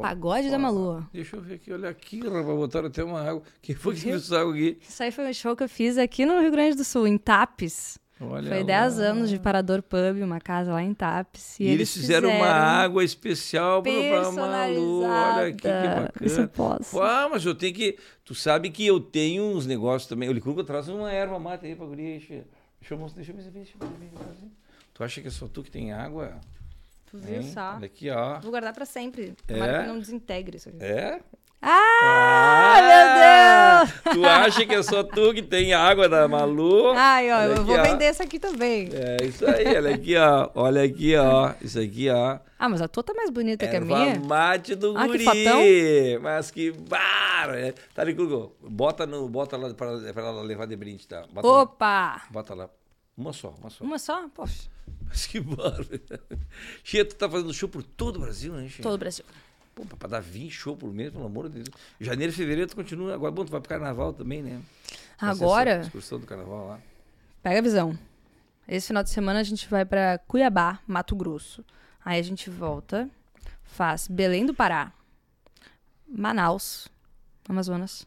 Pagode da Malu. Deixa eu ver aqui, olha aqui, rapaz, botaram até uma água. Quem foi que fez essa água aqui? Isso aí foi um show que eu fiz aqui no Rio Grande do Sul, em Tapes. Olha Foi 10 anos de Parador Pub, uma casa lá em Tapes. E, e eles fizeram, fizeram, uma água especial para Malu. Olha aqui que bacana. Isso eu posso. Ah, mas eu tenho que. Tu sabe que eu tenho uns negócios também. O Licurgo traz uma erva mate aí pra guria. Deixa, deixa eu mostrar, deixa eu ver, deixa eu ver. Tu acha que é só tu que tem água? Viu só? Olha aqui, ó. Vou guardar pra sempre. Tomara é? que não desintegre isso aqui. É? Ah, ah, meu Deus! Tu acha que é só tu que tem água da Malu? Ai, ó, eu vou ó. vender essa aqui também. É, isso aí, olha aqui, ó. Olha aqui, ó. Isso aqui, ó. Ah, mas a tua tá mais bonita que a minha. mate do ah, guri. Que fatão. Mas que bar! É. Tá ali, Google. Bota, no, bota lá pra, pra ela levar de brinde, tá? Bota Opa! Lá. Bota lá. Uma só, uma só. Uma só? Poxa. Mas que bar. [LAUGHS] Chia, tu tá fazendo show por todo o Brasil, né, Chia? Todo o Brasil. Pô, pra dar 20 shows por mês, pelo amor de Deus. Janeiro e fevereiro tu continua. Agora, bom, tu vai pro carnaval também, né? Agora. Excursão do carnaval lá. Pega a visão. Esse final de semana a gente vai para Cuiabá, Mato Grosso. Aí a gente volta, faz Belém do Pará, Manaus, Amazonas.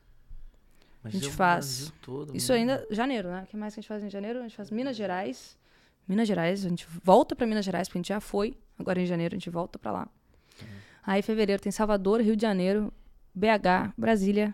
Mas a gente faz. Todo, isso ainda janeiro, né? O que mais que a gente faz em janeiro? A gente faz Minas Gerais. Minas Gerais, a gente volta para Minas Gerais, porque a gente já foi. Agora em janeiro a gente volta para lá. Aí, em fevereiro, tem Salvador, Rio de Janeiro, BH, Brasília.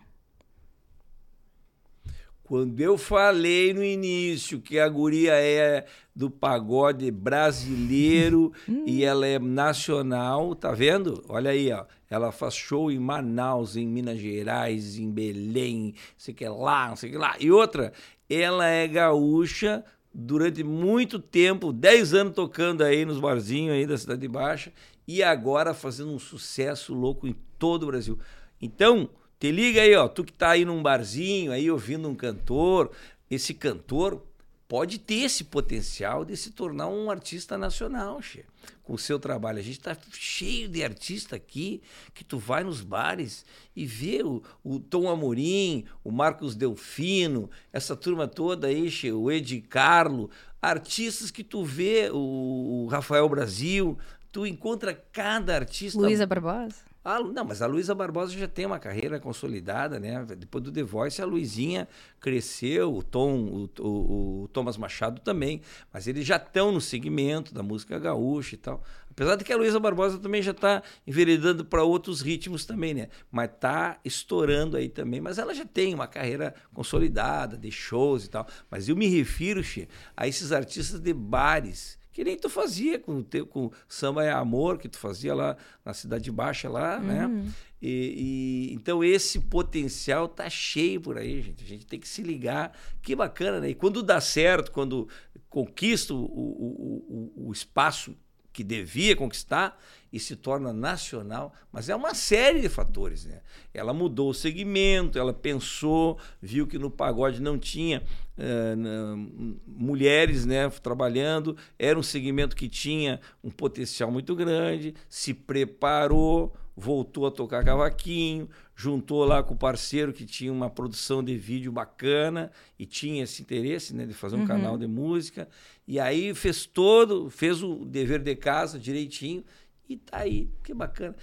Quando eu falei no início que a guria é do pagode brasileiro [LAUGHS] hum. e ela é nacional, tá vendo? Olha aí, ó. Ela faz show em Manaus, em Minas Gerais, em Belém, não sei o que lá, não sei o que lá. E outra, ela é gaúcha durante muito tempo, 10 anos tocando aí nos barzinhos aí da Cidade Baixa e agora fazendo um sucesso louco em todo o Brasil. Então, te liga aí, ó, tu que tá aí num barzinho, aí ouvindo um cantor, esse cantor pode ter esse potencial de se tornar um artista nacional, che, com o seu trabalho. A gente está cheio de artista aqui que tu vai nos bares e vê o, o Tom Amorim, o Marcos Delfino, essa turma toda aí, che, o Ed Carlo, artistas que tu vê, o, o Rafael Brasil, tu encontra cada artista. Luísa Barbosa? Ah, não, mas a Luísa Barbosa já tem uma carreira consolidada, né? Depois do The Voice, a Luizinha cresceu, o Tom, o, o, o Thomas Machado também, mas eles já estão no segmento da música gaúcha e tal. Apesar de que a Luísa Barbosa também já está enveredando para outros ritmos também, né? Mas tá estourando aí também. Mas ela já tem uma carreira consolidada, de shows e tal. Mas eu me refiro, Xê, a esses artistas de bares que nem tu fazia com o teu com samba é amor que tu fazia lá na cidade baixa lá, né? uhum. né? E, e, então esse potencial tá cheio por aí, gente. A gente tem que se ligar. Que bacana, né? E quando dá certo, quando conquista o, o, o, o espaço que devia conquistar e se torna nacional, mas é uma série de fatores, né? Ela mudou o segmento, ela pensou, viu que no pagode não tinha uh, mulheres, né, trabalhando, era um segmento que tinha um potencial muito grande, se preparou, voltou a tocar cavaquinho, juntou lá com o parceiro que tinha uma produção de vídeo bacana e tinha esse interesse né, de fazer um uhum. canal de música. E aí fez todo, fez o dever de casa direitinho e tá aí, que bacana.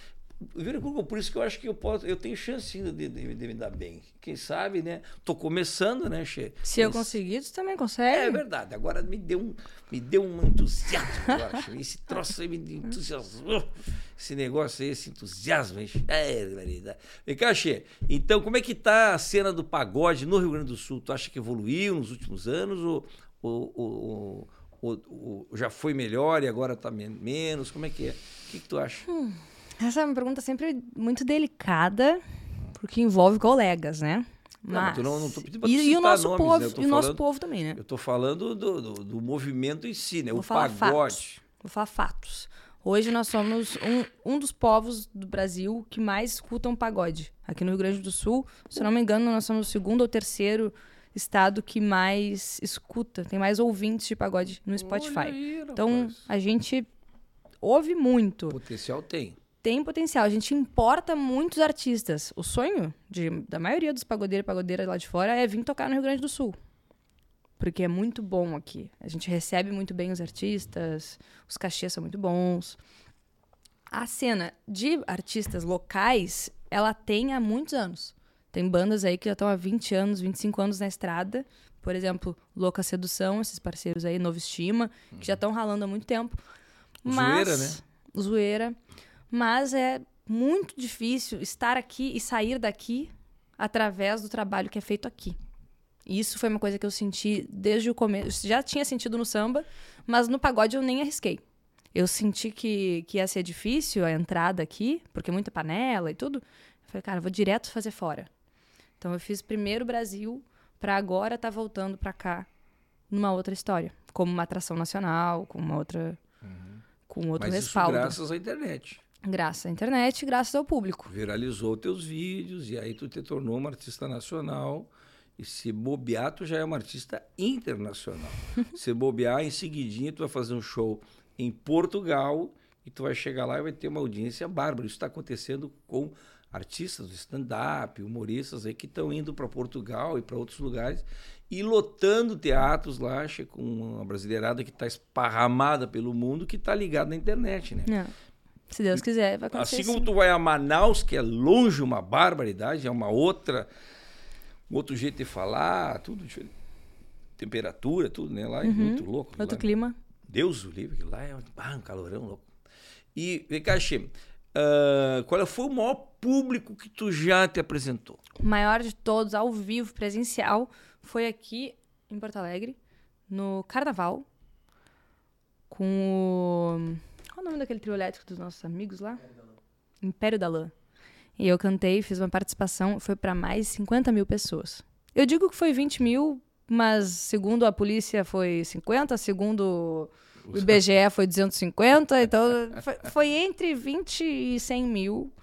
Por isso que eu acho que eu posso, eu tenho chance de, de, de me dar bem. Quem sabe, né? Tô começando, né, Che? Se eu conseguir, você também consegue. É verdade. Agora me deu um, me deu um entusiasmo agora, che. Esse troço aí me entusiasmou. Esse negócio aí, esse entusiasmo. É, verdade. Vem cá, Che. Então, como é que tá a cena do pagode no Rio Grande do Sul? Tu acha que evoluiu nos últimos anos ou, ou, ou, ou, ou já foi melhor e agora tá menos? Como é que é? O que, que tu acha? Hum. Essa é uma pergunta sempre muito delicada, porque envolve colegas, né? Mas... Não, não, não tô pedindo e, e o nosso nomes, povo, né? e falando, o nosso povo também, né? Eu tô falando do, do, do movimento em si, né? Vou o pagode. Fatos. Vou falar fatos. Hoje nós somos um, um dos povos do Brasil que mais escutam pagode. Aqui no Rio Grande do Sul, se não me engano, nós somos o segundo ou terceiro estado que mais escuta, tem mais ouvintes de pagode no Spotify. Aí, então, a gente ouve muito. Potencial tem tem potencial. A gente importa muitos artistas. O sonho de, da maioria dos pagodeiros e pagodeiras lá de fora é vir tocar no Rio Grande do Sul. Porque é muito bom aqui. A gente recebe muito bem os artistas, os cachês são muito bons. A cena de artistas locais, ela tem há muitos anos. Tem bandas aí que já estão há 20 anos, 25 anos na estrada. Por exemplo, Louca Sedução, esses parceiros aí, Novo Estima, que já estão ralando há muito tempo. Mas, Zoeira, né? Zoeira. Mas é muito difícil estar aqui e sair daqui através do trabalho que é feito aqui. Isso foi uma coisa que eu senti desde o começo. Já tinha sentido no samba, mas no pagode eu nem arrisquei. Eu senti que, que ia ser difícil a entrada aqui, porque muita panela e tudo. Eu falei, cara, vou direto fazer fora. Então eu fiz primeiro Brasil, para agora estar tá voltando para cá numa outra história, como uma atração nacional, com uma outra, uhum. com outro Mas respaldo. Isso graças à internet. Graças à internet, graças ao público. Viralizou teus vídeos e aí tu te tornou uma artista nacional. E se bobear, tu já é uma artista internacional. [LAUGHS] se bobear, em seguidinha, tu vai fazer um show em Portugal e tu vai chegar lá e vai ter uma audiência bárbara. Isso está acontecendo com artistas do stand-up, humoristas aí que estão indo para Portugal e para outros lugares e lotando teatros lá, com uma brasileirada que está esparramada pelo mundo, que está ligada na internet, né? É. Se Deus quiser, vai acontecer. Assim como tu vai a Manaus, que é longe uma barbaridade, é uma outra, um outro jeito de falar, tudo diferente. Temperatura, tudo, né? Lá é uhum. muito louco. Outro lá, clima. Deus o livre, que lá é ah, um calorão louco. E, vem cá, Xê, uh, qual foi o maior público que tu já te apresentou? O maior de todos, ao vivo, presencial, foi aqui em Porto Alegre, no Carnaval, com o qual o nome daquele trio elétrico dos nossos amigos lá? Império da Lã. E eu cantei, fiz uma participação, foi para mais de 50 mil pessoas. Eu digo que foi 20 mil, mas segundo a polícia foi 50, segundo o IBGE foi 250, então foi, foi, entre 20 e 100 mil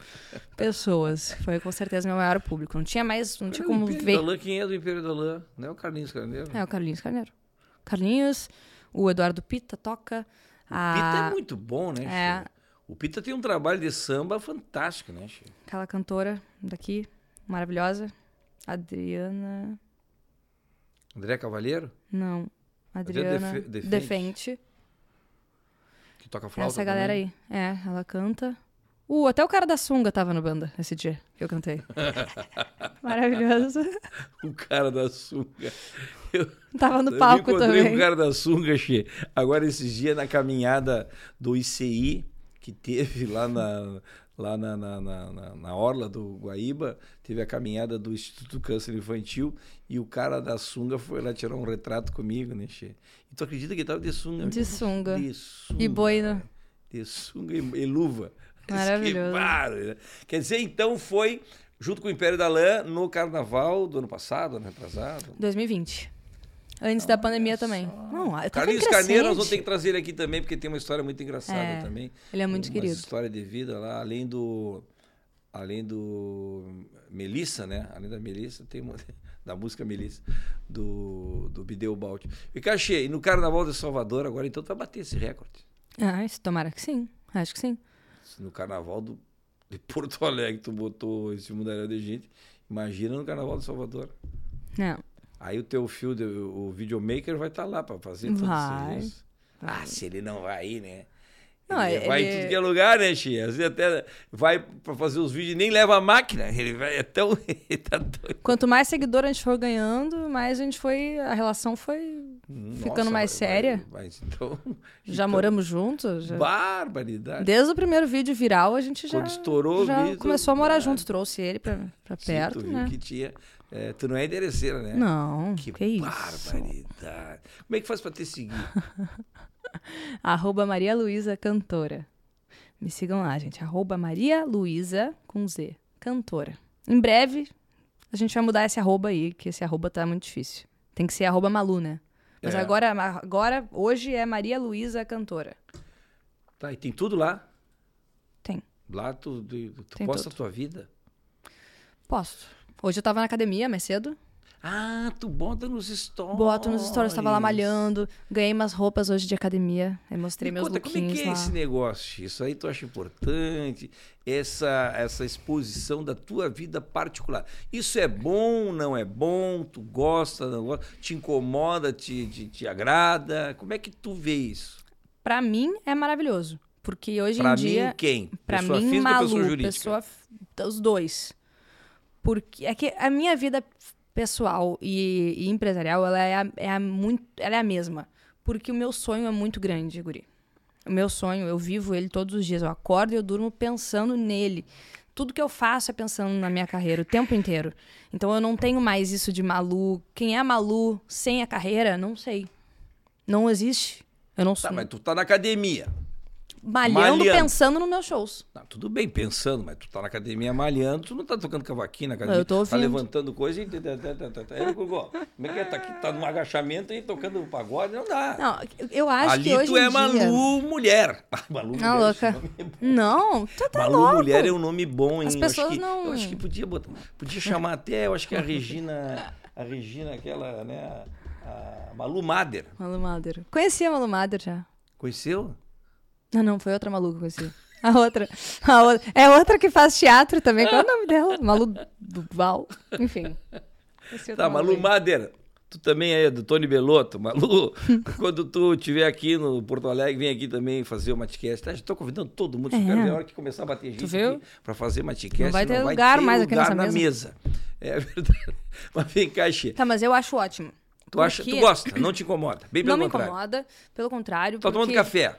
pessoas. Foi com certeza meu maior público. Não tinha mais, não tinha como ver. Da Lã, quem é do Império da Lã? Não é o Carlinhos Carneiro? É o Carlinhos Carneiro. Carlinhos, o Eduardo Pita toca, a... Pita é muito bom, né, é... O Pita tem um trabalho de samba fantástico, né, Chico? Aquela cantora daqui, maravilhosa. Adriana. André Cavalheiro? Não. Adriana Def Defente. Defente. Que toca flauta Essa galera também. aí. É, ela canta. Uh, até o cara da sunga tava na banda esse dia eu cantei. [LAUGHS] Maravilhoso. [LAUGHS] o cara da sunga. Eu, Tava no palco eu também. o cara da sunga, Xê. Agora, esses dias, na caminhada do ICI, que teve lá na, lá na, na, na, na, Orla do Guaíba, teve a caminhada do Instituto Câncer Infantil e o cara da sunga foi lá tirar um retrato comigo, né, Xê? E tu acredita que ele tava de sunga? De sunga. De sunga. E boina. De sunga e, e luva. [LAUGHS] Maravilhoso. Que né? Quer dizer, então foi junto com o Império da Lã no carnaval do ano passado, ano retrasado? 2020. Antes da pandemia também. Não, Carlinhos Carneiro, nós vamos ter que trazer ele aqui também, porque tem uma história muito engraçada é, também. Ele é muito uma querido. história de vida lá, além do. Além do. Melissa, né? Além da Melissa, tem uma, [LAUGHS] da música Melissa, do, do Bideu Balt. E Cachê, e no Carnaval de Salvador agora, então tu vai bater esse recorde. Ah, isso, tomara que sim. Acho que sim. No Carnaval do, de Porto [LAUGHS] Alegre tu botou esse mundaréu de gente, imagina no Carnaval de Salvador. Não. Aí o teu fio, o videomaker vai estar tá lá para fazer tudo vai. isso. Ah, se ele não vai ir, né? Não, ele ele- vai em tudo que é lugar, né, Xia? Às vezes até vai pra fazer os vídeos e nem leva a máquina. [LAUGHS] Ele vai é tão. [LAUGHS] ele tá. Quanto mais seguidor a gente for ganhando, mais a gente foi. A relação foi ficando Nossa, mais séria. vai- vai- então, [LAUGHS] Já então, moramos juntos. já- Barbaridade. Desde o primeiro vídeo viral, a gente já, Quando estourou já vídeo, começou a morar ah, juntos. Trouxe ele pra, pra Sim, perto, tu viu né? que tinha. é, tu não é endereceira, né? Não, Que, que, isso. barbaridade. Como é que faz pra te seguir? [LAUGHS] Arroba Maria Luísa Cantora. Me sigam lá, gente. Arroba Maria Luísa com Z. Cantora. Em breve, a gente vai mudar esse arroba aí, que esse arroba tá muito difícil. Tem que ser arroba Malu, né? Mas É. agora, agora, hoje é Maria Luísa Cantora. Tá, e tem tudo lá. Tem. Lá tu, tu, tu posta a tua vida. Posso. Hoje eu tava na academia mais cedo. Ah, tu bota nos stories. Boto nos stories, tava lá malhando. Ganhei umas roupas hoje de academia. Aí mostrei Me meus conta, como é lookinhos que é lá. esse negócio? Isso aí tu acha importante? Essa, essa exposição da tua vida particular. Isso é bom, não é bom? Tu gosta, não gosta? Te incomoda, te, te, te agrada? Como é que tu vê isso? Pra mim é maravilhoso. Porque hoje Pra em dia. mim, quem? Pra pessoa mim, física Malu, pessoa jurídica? pessoa os dois. Porque é que a minha vida pessoal e, e empresarial, ela é, a, é a muito, ela é a mesma. Porque o meu sonho é muito grande, guri. O meu sonho, eu vivo ele todos os dias. Eu acordo e eu durmo pensando nele. Tudo que eu faço é pensando na minha carreira o tempo inteiro. Então eu não tenho mais isso de Malu. Quem é Malu sem a carreira, não sei. Não existe. Eu não Tá, sou. mas tu tá na academia. Malhando, malhando. pensando nos meus shows. Tá, tudo bem, pensando, mas tu tá na academia malhando, tu não tá tocando cavaquinho na academia. Eu tô Tá levantando coisa e... tá, tá, tá, tá, tá. Como é que é? Tá, aqui, tá num agachamento e tocando pagode? Não dá. Não, eu acho Ali que hoje tu é dia... Malu Mulher. [LAUGHS] Ah, Malu Não, Mulher, louca. esse nome é. Não, tu tá Malu louco. Mulher é um nome bom, hein? As pessoas que- não- Eu acho que podia botar. Podia chamar até, eu acho que a Regina. A Regina, aquela, né? A, a Malu Mader. Malu Mader. Conheci a Malu Mader já. Conheceu? Não, não, foi outra Malu que eu conheci. A outra. A outra. É outra que faz teatro também. Qual é o nome dela? Malu Duval. Enfim. Outra Tá, Malu aí. Mader. Tu também é do Tony Belotto. Malu, [LAUGHS] quando tu estiver aqui no Porto Alegre, vem aqui também fazer o Matcast. Tá, tô convidando todo mundo. É. Quero ver a hora que começar a bater gente viu? aqui pra fazer Matcast. Não vai ter lugar mais aqui lugar nessa na mesa. mesa. É verdade. [LAUGHS] Mas vem cá, Xê. Tá, mas eu acho ótimo. Tu, acha, tu gosta, não te incomoda. Bem pelo Não me contrário. incomoda, pelo contrário. Tá tomando porque- café.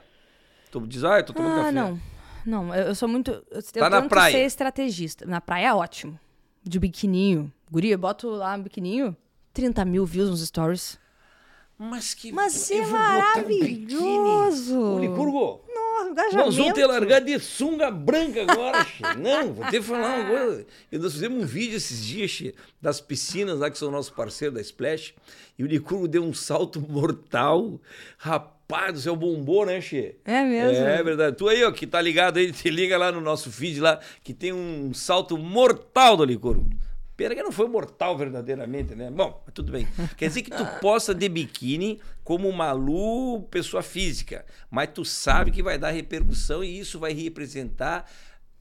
Tu diz, ah, eu tô tomando Ah, café. não. Não, eu, eu sou muito. Eu, Tá eu na praia. ser estrategista. Na praia é ótimo. De biquininho. Guria, eu boto lá um biquininho, 30 mil views nos stories. Mas que. Mas é um maravilhoso. Ô, Licurgo, Nossa, nós vamos ter largar de sunga branca agora, che. Não, vou ter que falar uma coisa. E nós fizemos um vídeo esses dias, che, das piscinas lá, que são nossos parceiros da Splash. E o Licurgo deu um salto mortal. Rapaz do céu, bombou, né, Che? É mesmo? É verdade. Tu aí, ó, que tá ligado aí, [LAUGHS] te liga lá no nosso feed lá, que tem um salto mortal do Licurgo. Pena que não foi mortal verdadeiramente, né? Bom, tudo bem. Quer dizer que tu [LAUGHS] posta de biquíni como Malu, pessoa física, mas tu sabe que vai dar repercussão e isso vai representar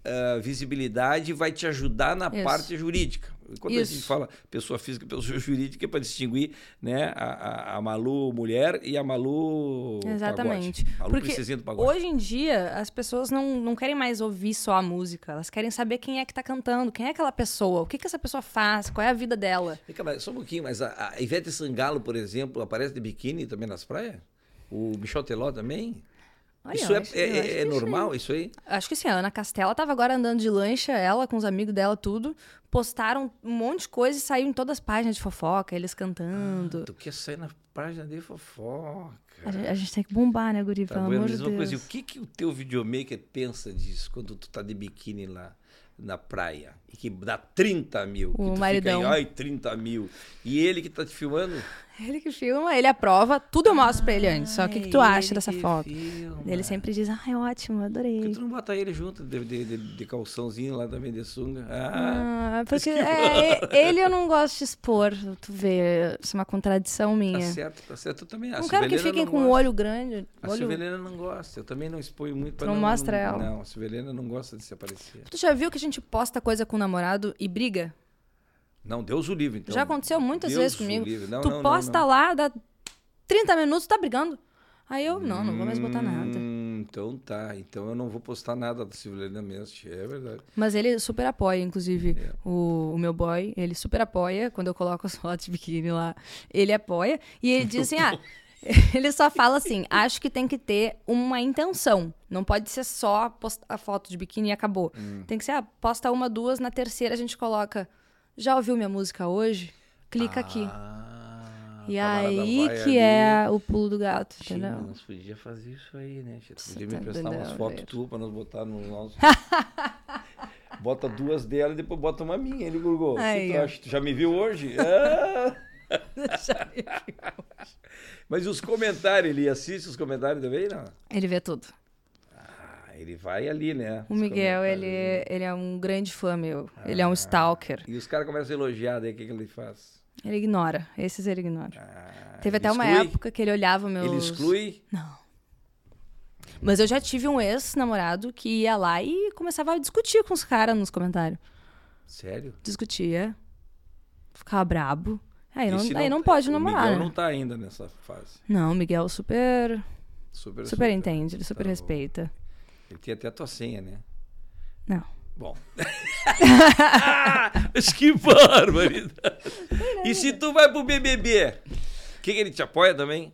ah, visibilidade e vai te ajudar na Isso. parte jurídica. Quando a gente Isso. fala pessoa física [LAUGHS] pessoa jurídica, é para distinguir né, a, a- a Malu mulher e a Malu Exatamente. pagode. Malu Porque princesinha do pagode. hoje em dia, as pessoas não, não querem mais ouvir só a música. Elas querem saber quem é que tá cantando, quem é aquela pessoa, o que, que essa pessoa faz, qual é a vida dela. Cá, mas só um pouquinho, mas a, a Ivete Sangalo, por exemplo, aparece de biquíni também nas praias? O Michel Teló também? Olha, isso é, acho- é- eu acho é aí- normal, isso aí? Acho que sim, a Ana Castela tava agora andando de lancha, ela com os amigos dela, tudo. Postaram um monte de coisa e saiu em todas as páginas de fofoca, eles cantando. Tu quer sair na página de fofoca. A, gente, a gente tem que bombar, né, Guri? Tá Pelo bom, amor de Deus. coisa, e o que, que o teu videomaker pensa disso quando tu tá de biquíni lá na praia e que dá 30 mil? O tu maridão. Aí, Ai, 30 mil. E ele que tá te filmando? Ele que filma, ele aprova, tudo eu mostro pra ele antes. Só o que, que tu Ah, acha dessa foto? filma. Ele sempre diz, ai, ótimo, Por adorei. que tu não bota ele junto de, de, de, de calçãozinho lá também de sunga? Ah, Ah, porque é, [LAUGHS] ele eu não gosto de expor, tu vê, isso é uma contradição tá minha. certo, tá certo. Eu também. A não quero que fiquem não com o olho grande. A Olho... Silvelena não gosta. Eu também não exponho muito pra não mostra ela? Não, a Silvelena não gosta de se aparecer. Tu já viu que a gente posta coisa com namorado e briga? Não, Deus o livre, então. já aconteceu muitas Deus vezes comigo. Não, tu não, posta não. lá, dá 30 minutos, tá brigando. Aí eu, não, não vou mais botar nada. Hum, então tá. Então eu não vou postar nada da Silvelina Mestre. É verdade. Mas ele super apoia, inclusive, é. o, o, meu boy. Ele super apoia quando eu coloco as fotos de biquíni lá. Ele apoia. E ele diz assim: ah. [LAUGHS] [LAUGHS] Ele só fala assim: acho que tem que ter uma intenção. Não pode ser só a foto de biquíni e acabou. Hum. Tem que ser, ah, posta uma, duas, na terceira a gente coloca. Já ouviu minha música hoje? Clica ah. aqui. E aí que ali. é o pulo do gato, entendeu? Sim, nós podia fazer isso aí, né? Você podia me tá emprestar umas fotos tu pra nós botar no nosso. [LAUGHS] bota duas dela e depois bota uma minha, ele gurgou. Aí, tu, tu já me viu hoje? [LAUGHS] Ah! [LAUGHS] hoje. Mas os comentários, ele assiste os comentários também, não? Ele vê tudo. Ah, ele vai ali, né? O Miguel, ele, ele é um grande fã meu. Ah, ele é um stalker. E os caras começam a elogiar, daí o que, que ele faz? Ele ignora. Esses ele ignora. Ah, Teve até uma época que ele olhava meus. Ele exclui? Não. Mas eu já tive um ex-namorado que ia lá e começava a discutir com os caras nos comentários. Sério? Discutia. Ficava brabo. Aí não, não, aí não pode namorar. O Miguel né? não tá ainda nessa fase. Não, o Miguel super. Super, super entende, ele super tá respeita. Ele tem até a tua senha, né? Não. Bom. Mas [LAUGHS] que barbaridade. E se tu vai pro BBB, o que, que, ele te apoia também?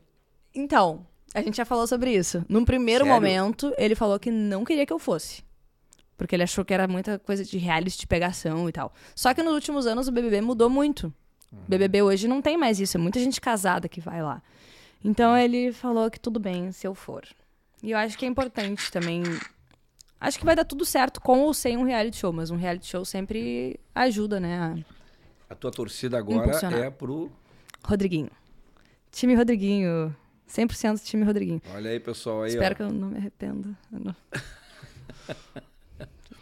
Então, a gente já falou sobre isso. Num primeiro Sério? momento, ele falou que não queria que eu fosse. Porque ele achou que era muita coisa de reality, de pegação e tal. Só que nos últimos anos o BBB mudou muito. BBB hoje não tem mais isso. É muita gente casada que vai lá. Então ele falou que tudo bem se eu for. E eu acho que é importante também Acho que vai dar tudo certo com ou sem um reality show, mas um reality show sempre ajuda, né? A, a tua torcida agora é pro. Rodriguinho. Time Rodriguinho. 100% time Rodriguinho. Olha aí, pessoal. Aí, Espero ó. que eu não me arrependa. Não... [LAUGHS]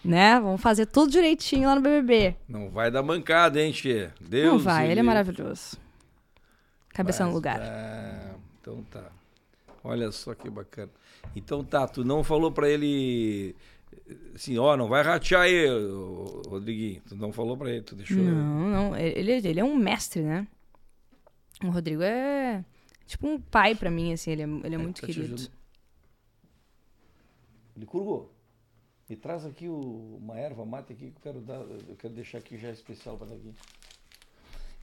né? Vamos fazer tudo direitinho lá no BBB. Não vai dar mancada, hein, Tchê? Deus Não vai, ele é maravilhoso. Cabeça no lugar. É... Então tá. Olha só que bacana. Então tá, tu não falou para ele assim, ó, não vai ratear aí, Rodriguinho. Tu não falou pra ele, tu deixou. Não, não. Ele, ele é um mestre, né? O Rodrigo é tipo um pai pra mim, assim, ele é, ele é, é muito tá querido. Ele curgou. E traz aqui o, uma erva mate aqui que eu quero dar, eu quero deixar aqui já especial para daqui.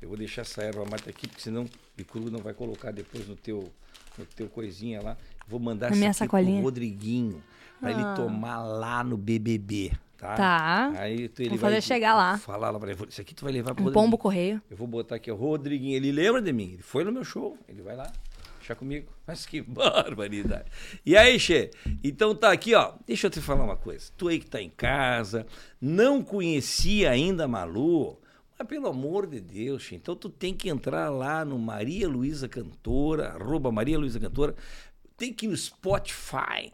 Eu vou deixar essa erva mate aqui, porque senão o Curgo não vai colocar depois no teu, no teu coisinha lá. Vou mandar Na essa aqui pro Rodriguinho para ah. ele tomar lá no BBB. Tá. tá. Aí tu, ele vou fazer chegar lá. Falar lá pra ele. Isso aqui tu vai levar pro um pombo correio. Eu vou botar aqui o Rodriguinho. Ele lembra de mim. Ele foi no meu show. Ele vai lá. Deixar comigo. Mas que [LAUGHS] barbaridade. E aí, Che? Então tá aqui, ó. Deixa eu te falar uma coisa. Tu aí que tá em casa, não conhecia ainda a Malu. Mas pelo amor de Deus, Che. Então tu tem que entrar lá no Maria Luísa Cantora, arroba Maria Luísa Cantora. Tem que ir no Spotify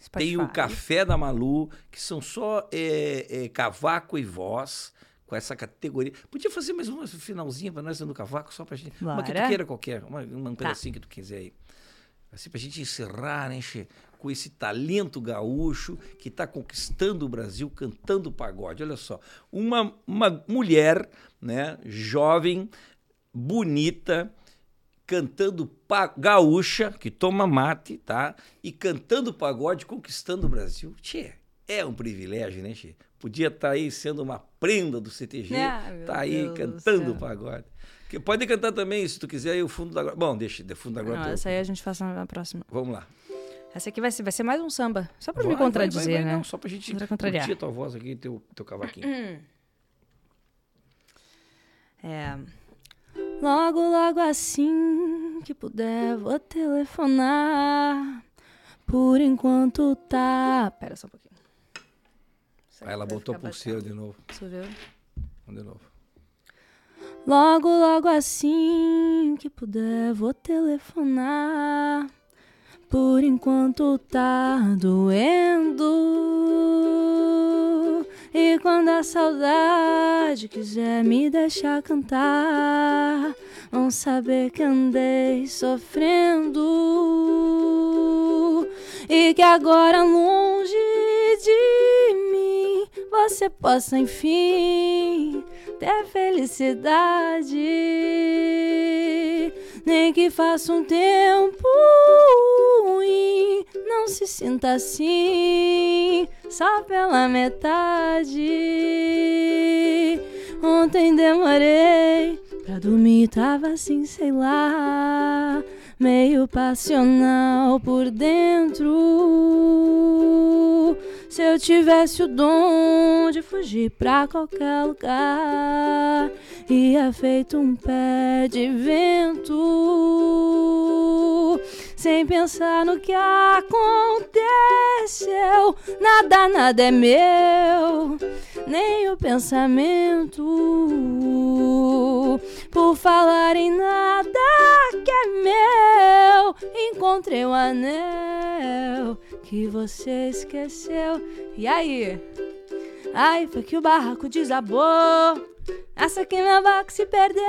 Spotify. Tem o Café da Malu, que são só é, é, cavaco e voz, com essa categoria. Podia fazer mais uma finalzinha para nós no cavaco, só para gente. Bora. Uma que tu queira qualquer, uma, uma tá. pedacinho que tu quiser aí. Assim, para a gente encerrar, né, Che? com esse talento gaúcho que está conquistando o Brasil cantando pagode. Olha só, uma, uma mulher, né, jovem, bonita, cantando gaúcha, que toma mate, tá? E cantando pagode, conquistando o Brasil. Tchê, é um privilégio, né, Tchê? Podia estar tá aí sendo uma prenda do CTG, ah, tá aí Deus cantando pagode. Que pode cantar também, se tu quiser, aí o fundo da Bom, deixa, de fundo da. Não, essa aí a gente faz na próxima. Vamos lá. Essa aqui vai ser, vai ser mais um samba. Só pra vai, me contradizer, vai, vai, né? Não, só pra gente curtir a tua voz aqui e teu, teu cavaquinho. [CLEARS THROAT] é... Logo, logo assim que puder, vou telefonar. Por enquanto tá. Pera só um pouquinho. Aí ela botou pulseira de novo. Você viu? Vamos de novo. Logo, logo assim que puder, vou telefonar. Por enquanto tá doendo. E quando a saudade quiser me deixar cantar, vão saber que andei sofrendo. E que agora longe de mim você possa enfim ter felicidade nem que faça um tempo ruim, não se sinta assim, só pela metade. Ontem demorei pra dormir, tava assim, sei lá, meio passional por dentro. Se eu tivesse o dom de fugir pra qualquer lugar, ia feito um pé de vento. Sem pensar no que aconteceu, nada, nada é meu, nem o pensamento. Por falar em nada que é meu, encontrei o um anel que você esqueceu. E aí? Ai, foi que o barraco desabou. Essa aqui minha vaca se perdeu.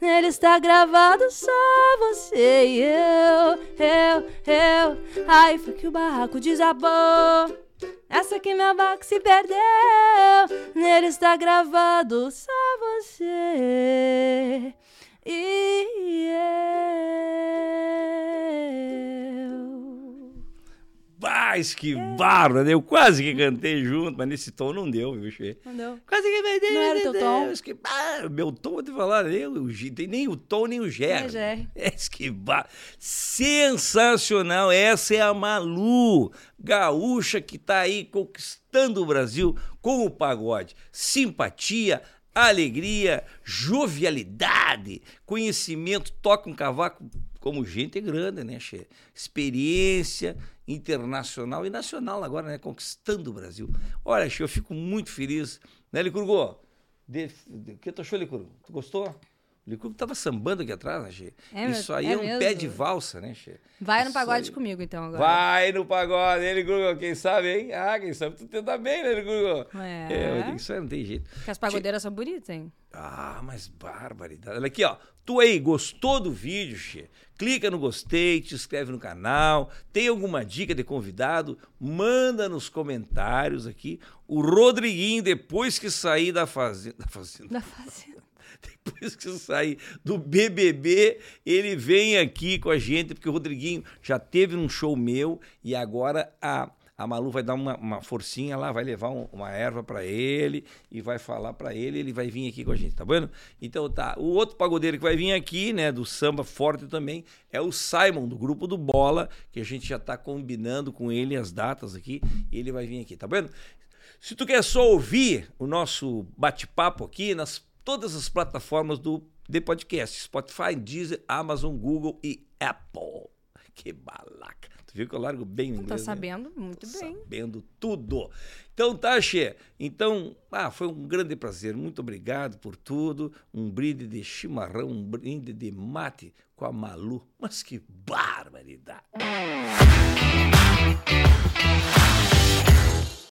Nele está gravado só você e eu, eu, eu. Ai, foi que o barraco desabou. Essa aqui minha vaca se perdeu. Nele está gravado só você e eu. Mas que né? Eu quase que cantei junto, mas nesse tom não deu, viu, Che? Não deu. Quase que cantei. Não era teu tom? Que, ah, meu tom, vou te falar, nem o, nem o tom, nem o Ger. É, Ger. É, que barra. Sensacional, essa é a Malu, gaúcha que tá aí conquistando o Brasil com o pagode. Simpatia, alegria, jovialidade, conhecimento, toca um cavaco como gente grande, né, Che? Experiência internacional e nacional agora, né? Conquistando o Brasil. Olha, Che, eu fico muito feliz. Né, Licurgo? O que tu achou, Licurgo? Tu gostou? Licurgo tava sambando aqui atrás, né, Che? É, Isso aí é, é um mesmo? pé de valsa, né, Che? Vai no Isso pagode aí. comigo então agora. Vai no pagode, hein, Licurgo? Quem sabe, hein? Ah, quem sabe tu tenta bem, né, Licurgo? É. isso aí não tem jeito. Porque as pagodeiras são bonitas, hein? Ah, mas barbaridade. Olha aqui, ó. Tu aí, gostou do vídeo, Che? Clica no gostei, te inscreve no canal. Tem alguma dica de convidado? Manda nos comentários aqui. O Rodriguinho, depois que sair da fazenda. Da fazenda. Da fazenda. [LAUGHS] Depois que sair do BBB, ele vem aqui com a gente, porque o Rodriguinho já teve num show meu e agora a, a Malu vai dar uma, uma forcinha lá, vai levar um- uma erva pra ele e vai falar pra ele, ele vai vir aqui com a gente, tá vendo? Então tá, o outro pagodeiro que vai vir aqui, né, do samba forte também, é o Simon, do grupo do Bola, que a gente já tá combinando com ele as datas aqui, e ele vai vir aqui, tá vendo? Se tu quer só ouvir o nosso bate-papo aqui nas todas as plataformas do de podcast, Spotify, Deezer, Amazon, Google e Apple. Que balaca. Tu viu que eu largo bem o Tá inglês, né? sabendo muito bem. Sabendo tudo. Então tá, Xê. Então, ah, foi um grande prazer. Muito obrigado por tudo. Um brinde de chimarrão, um brinde de mate com a Malu. Mas que barbaridade.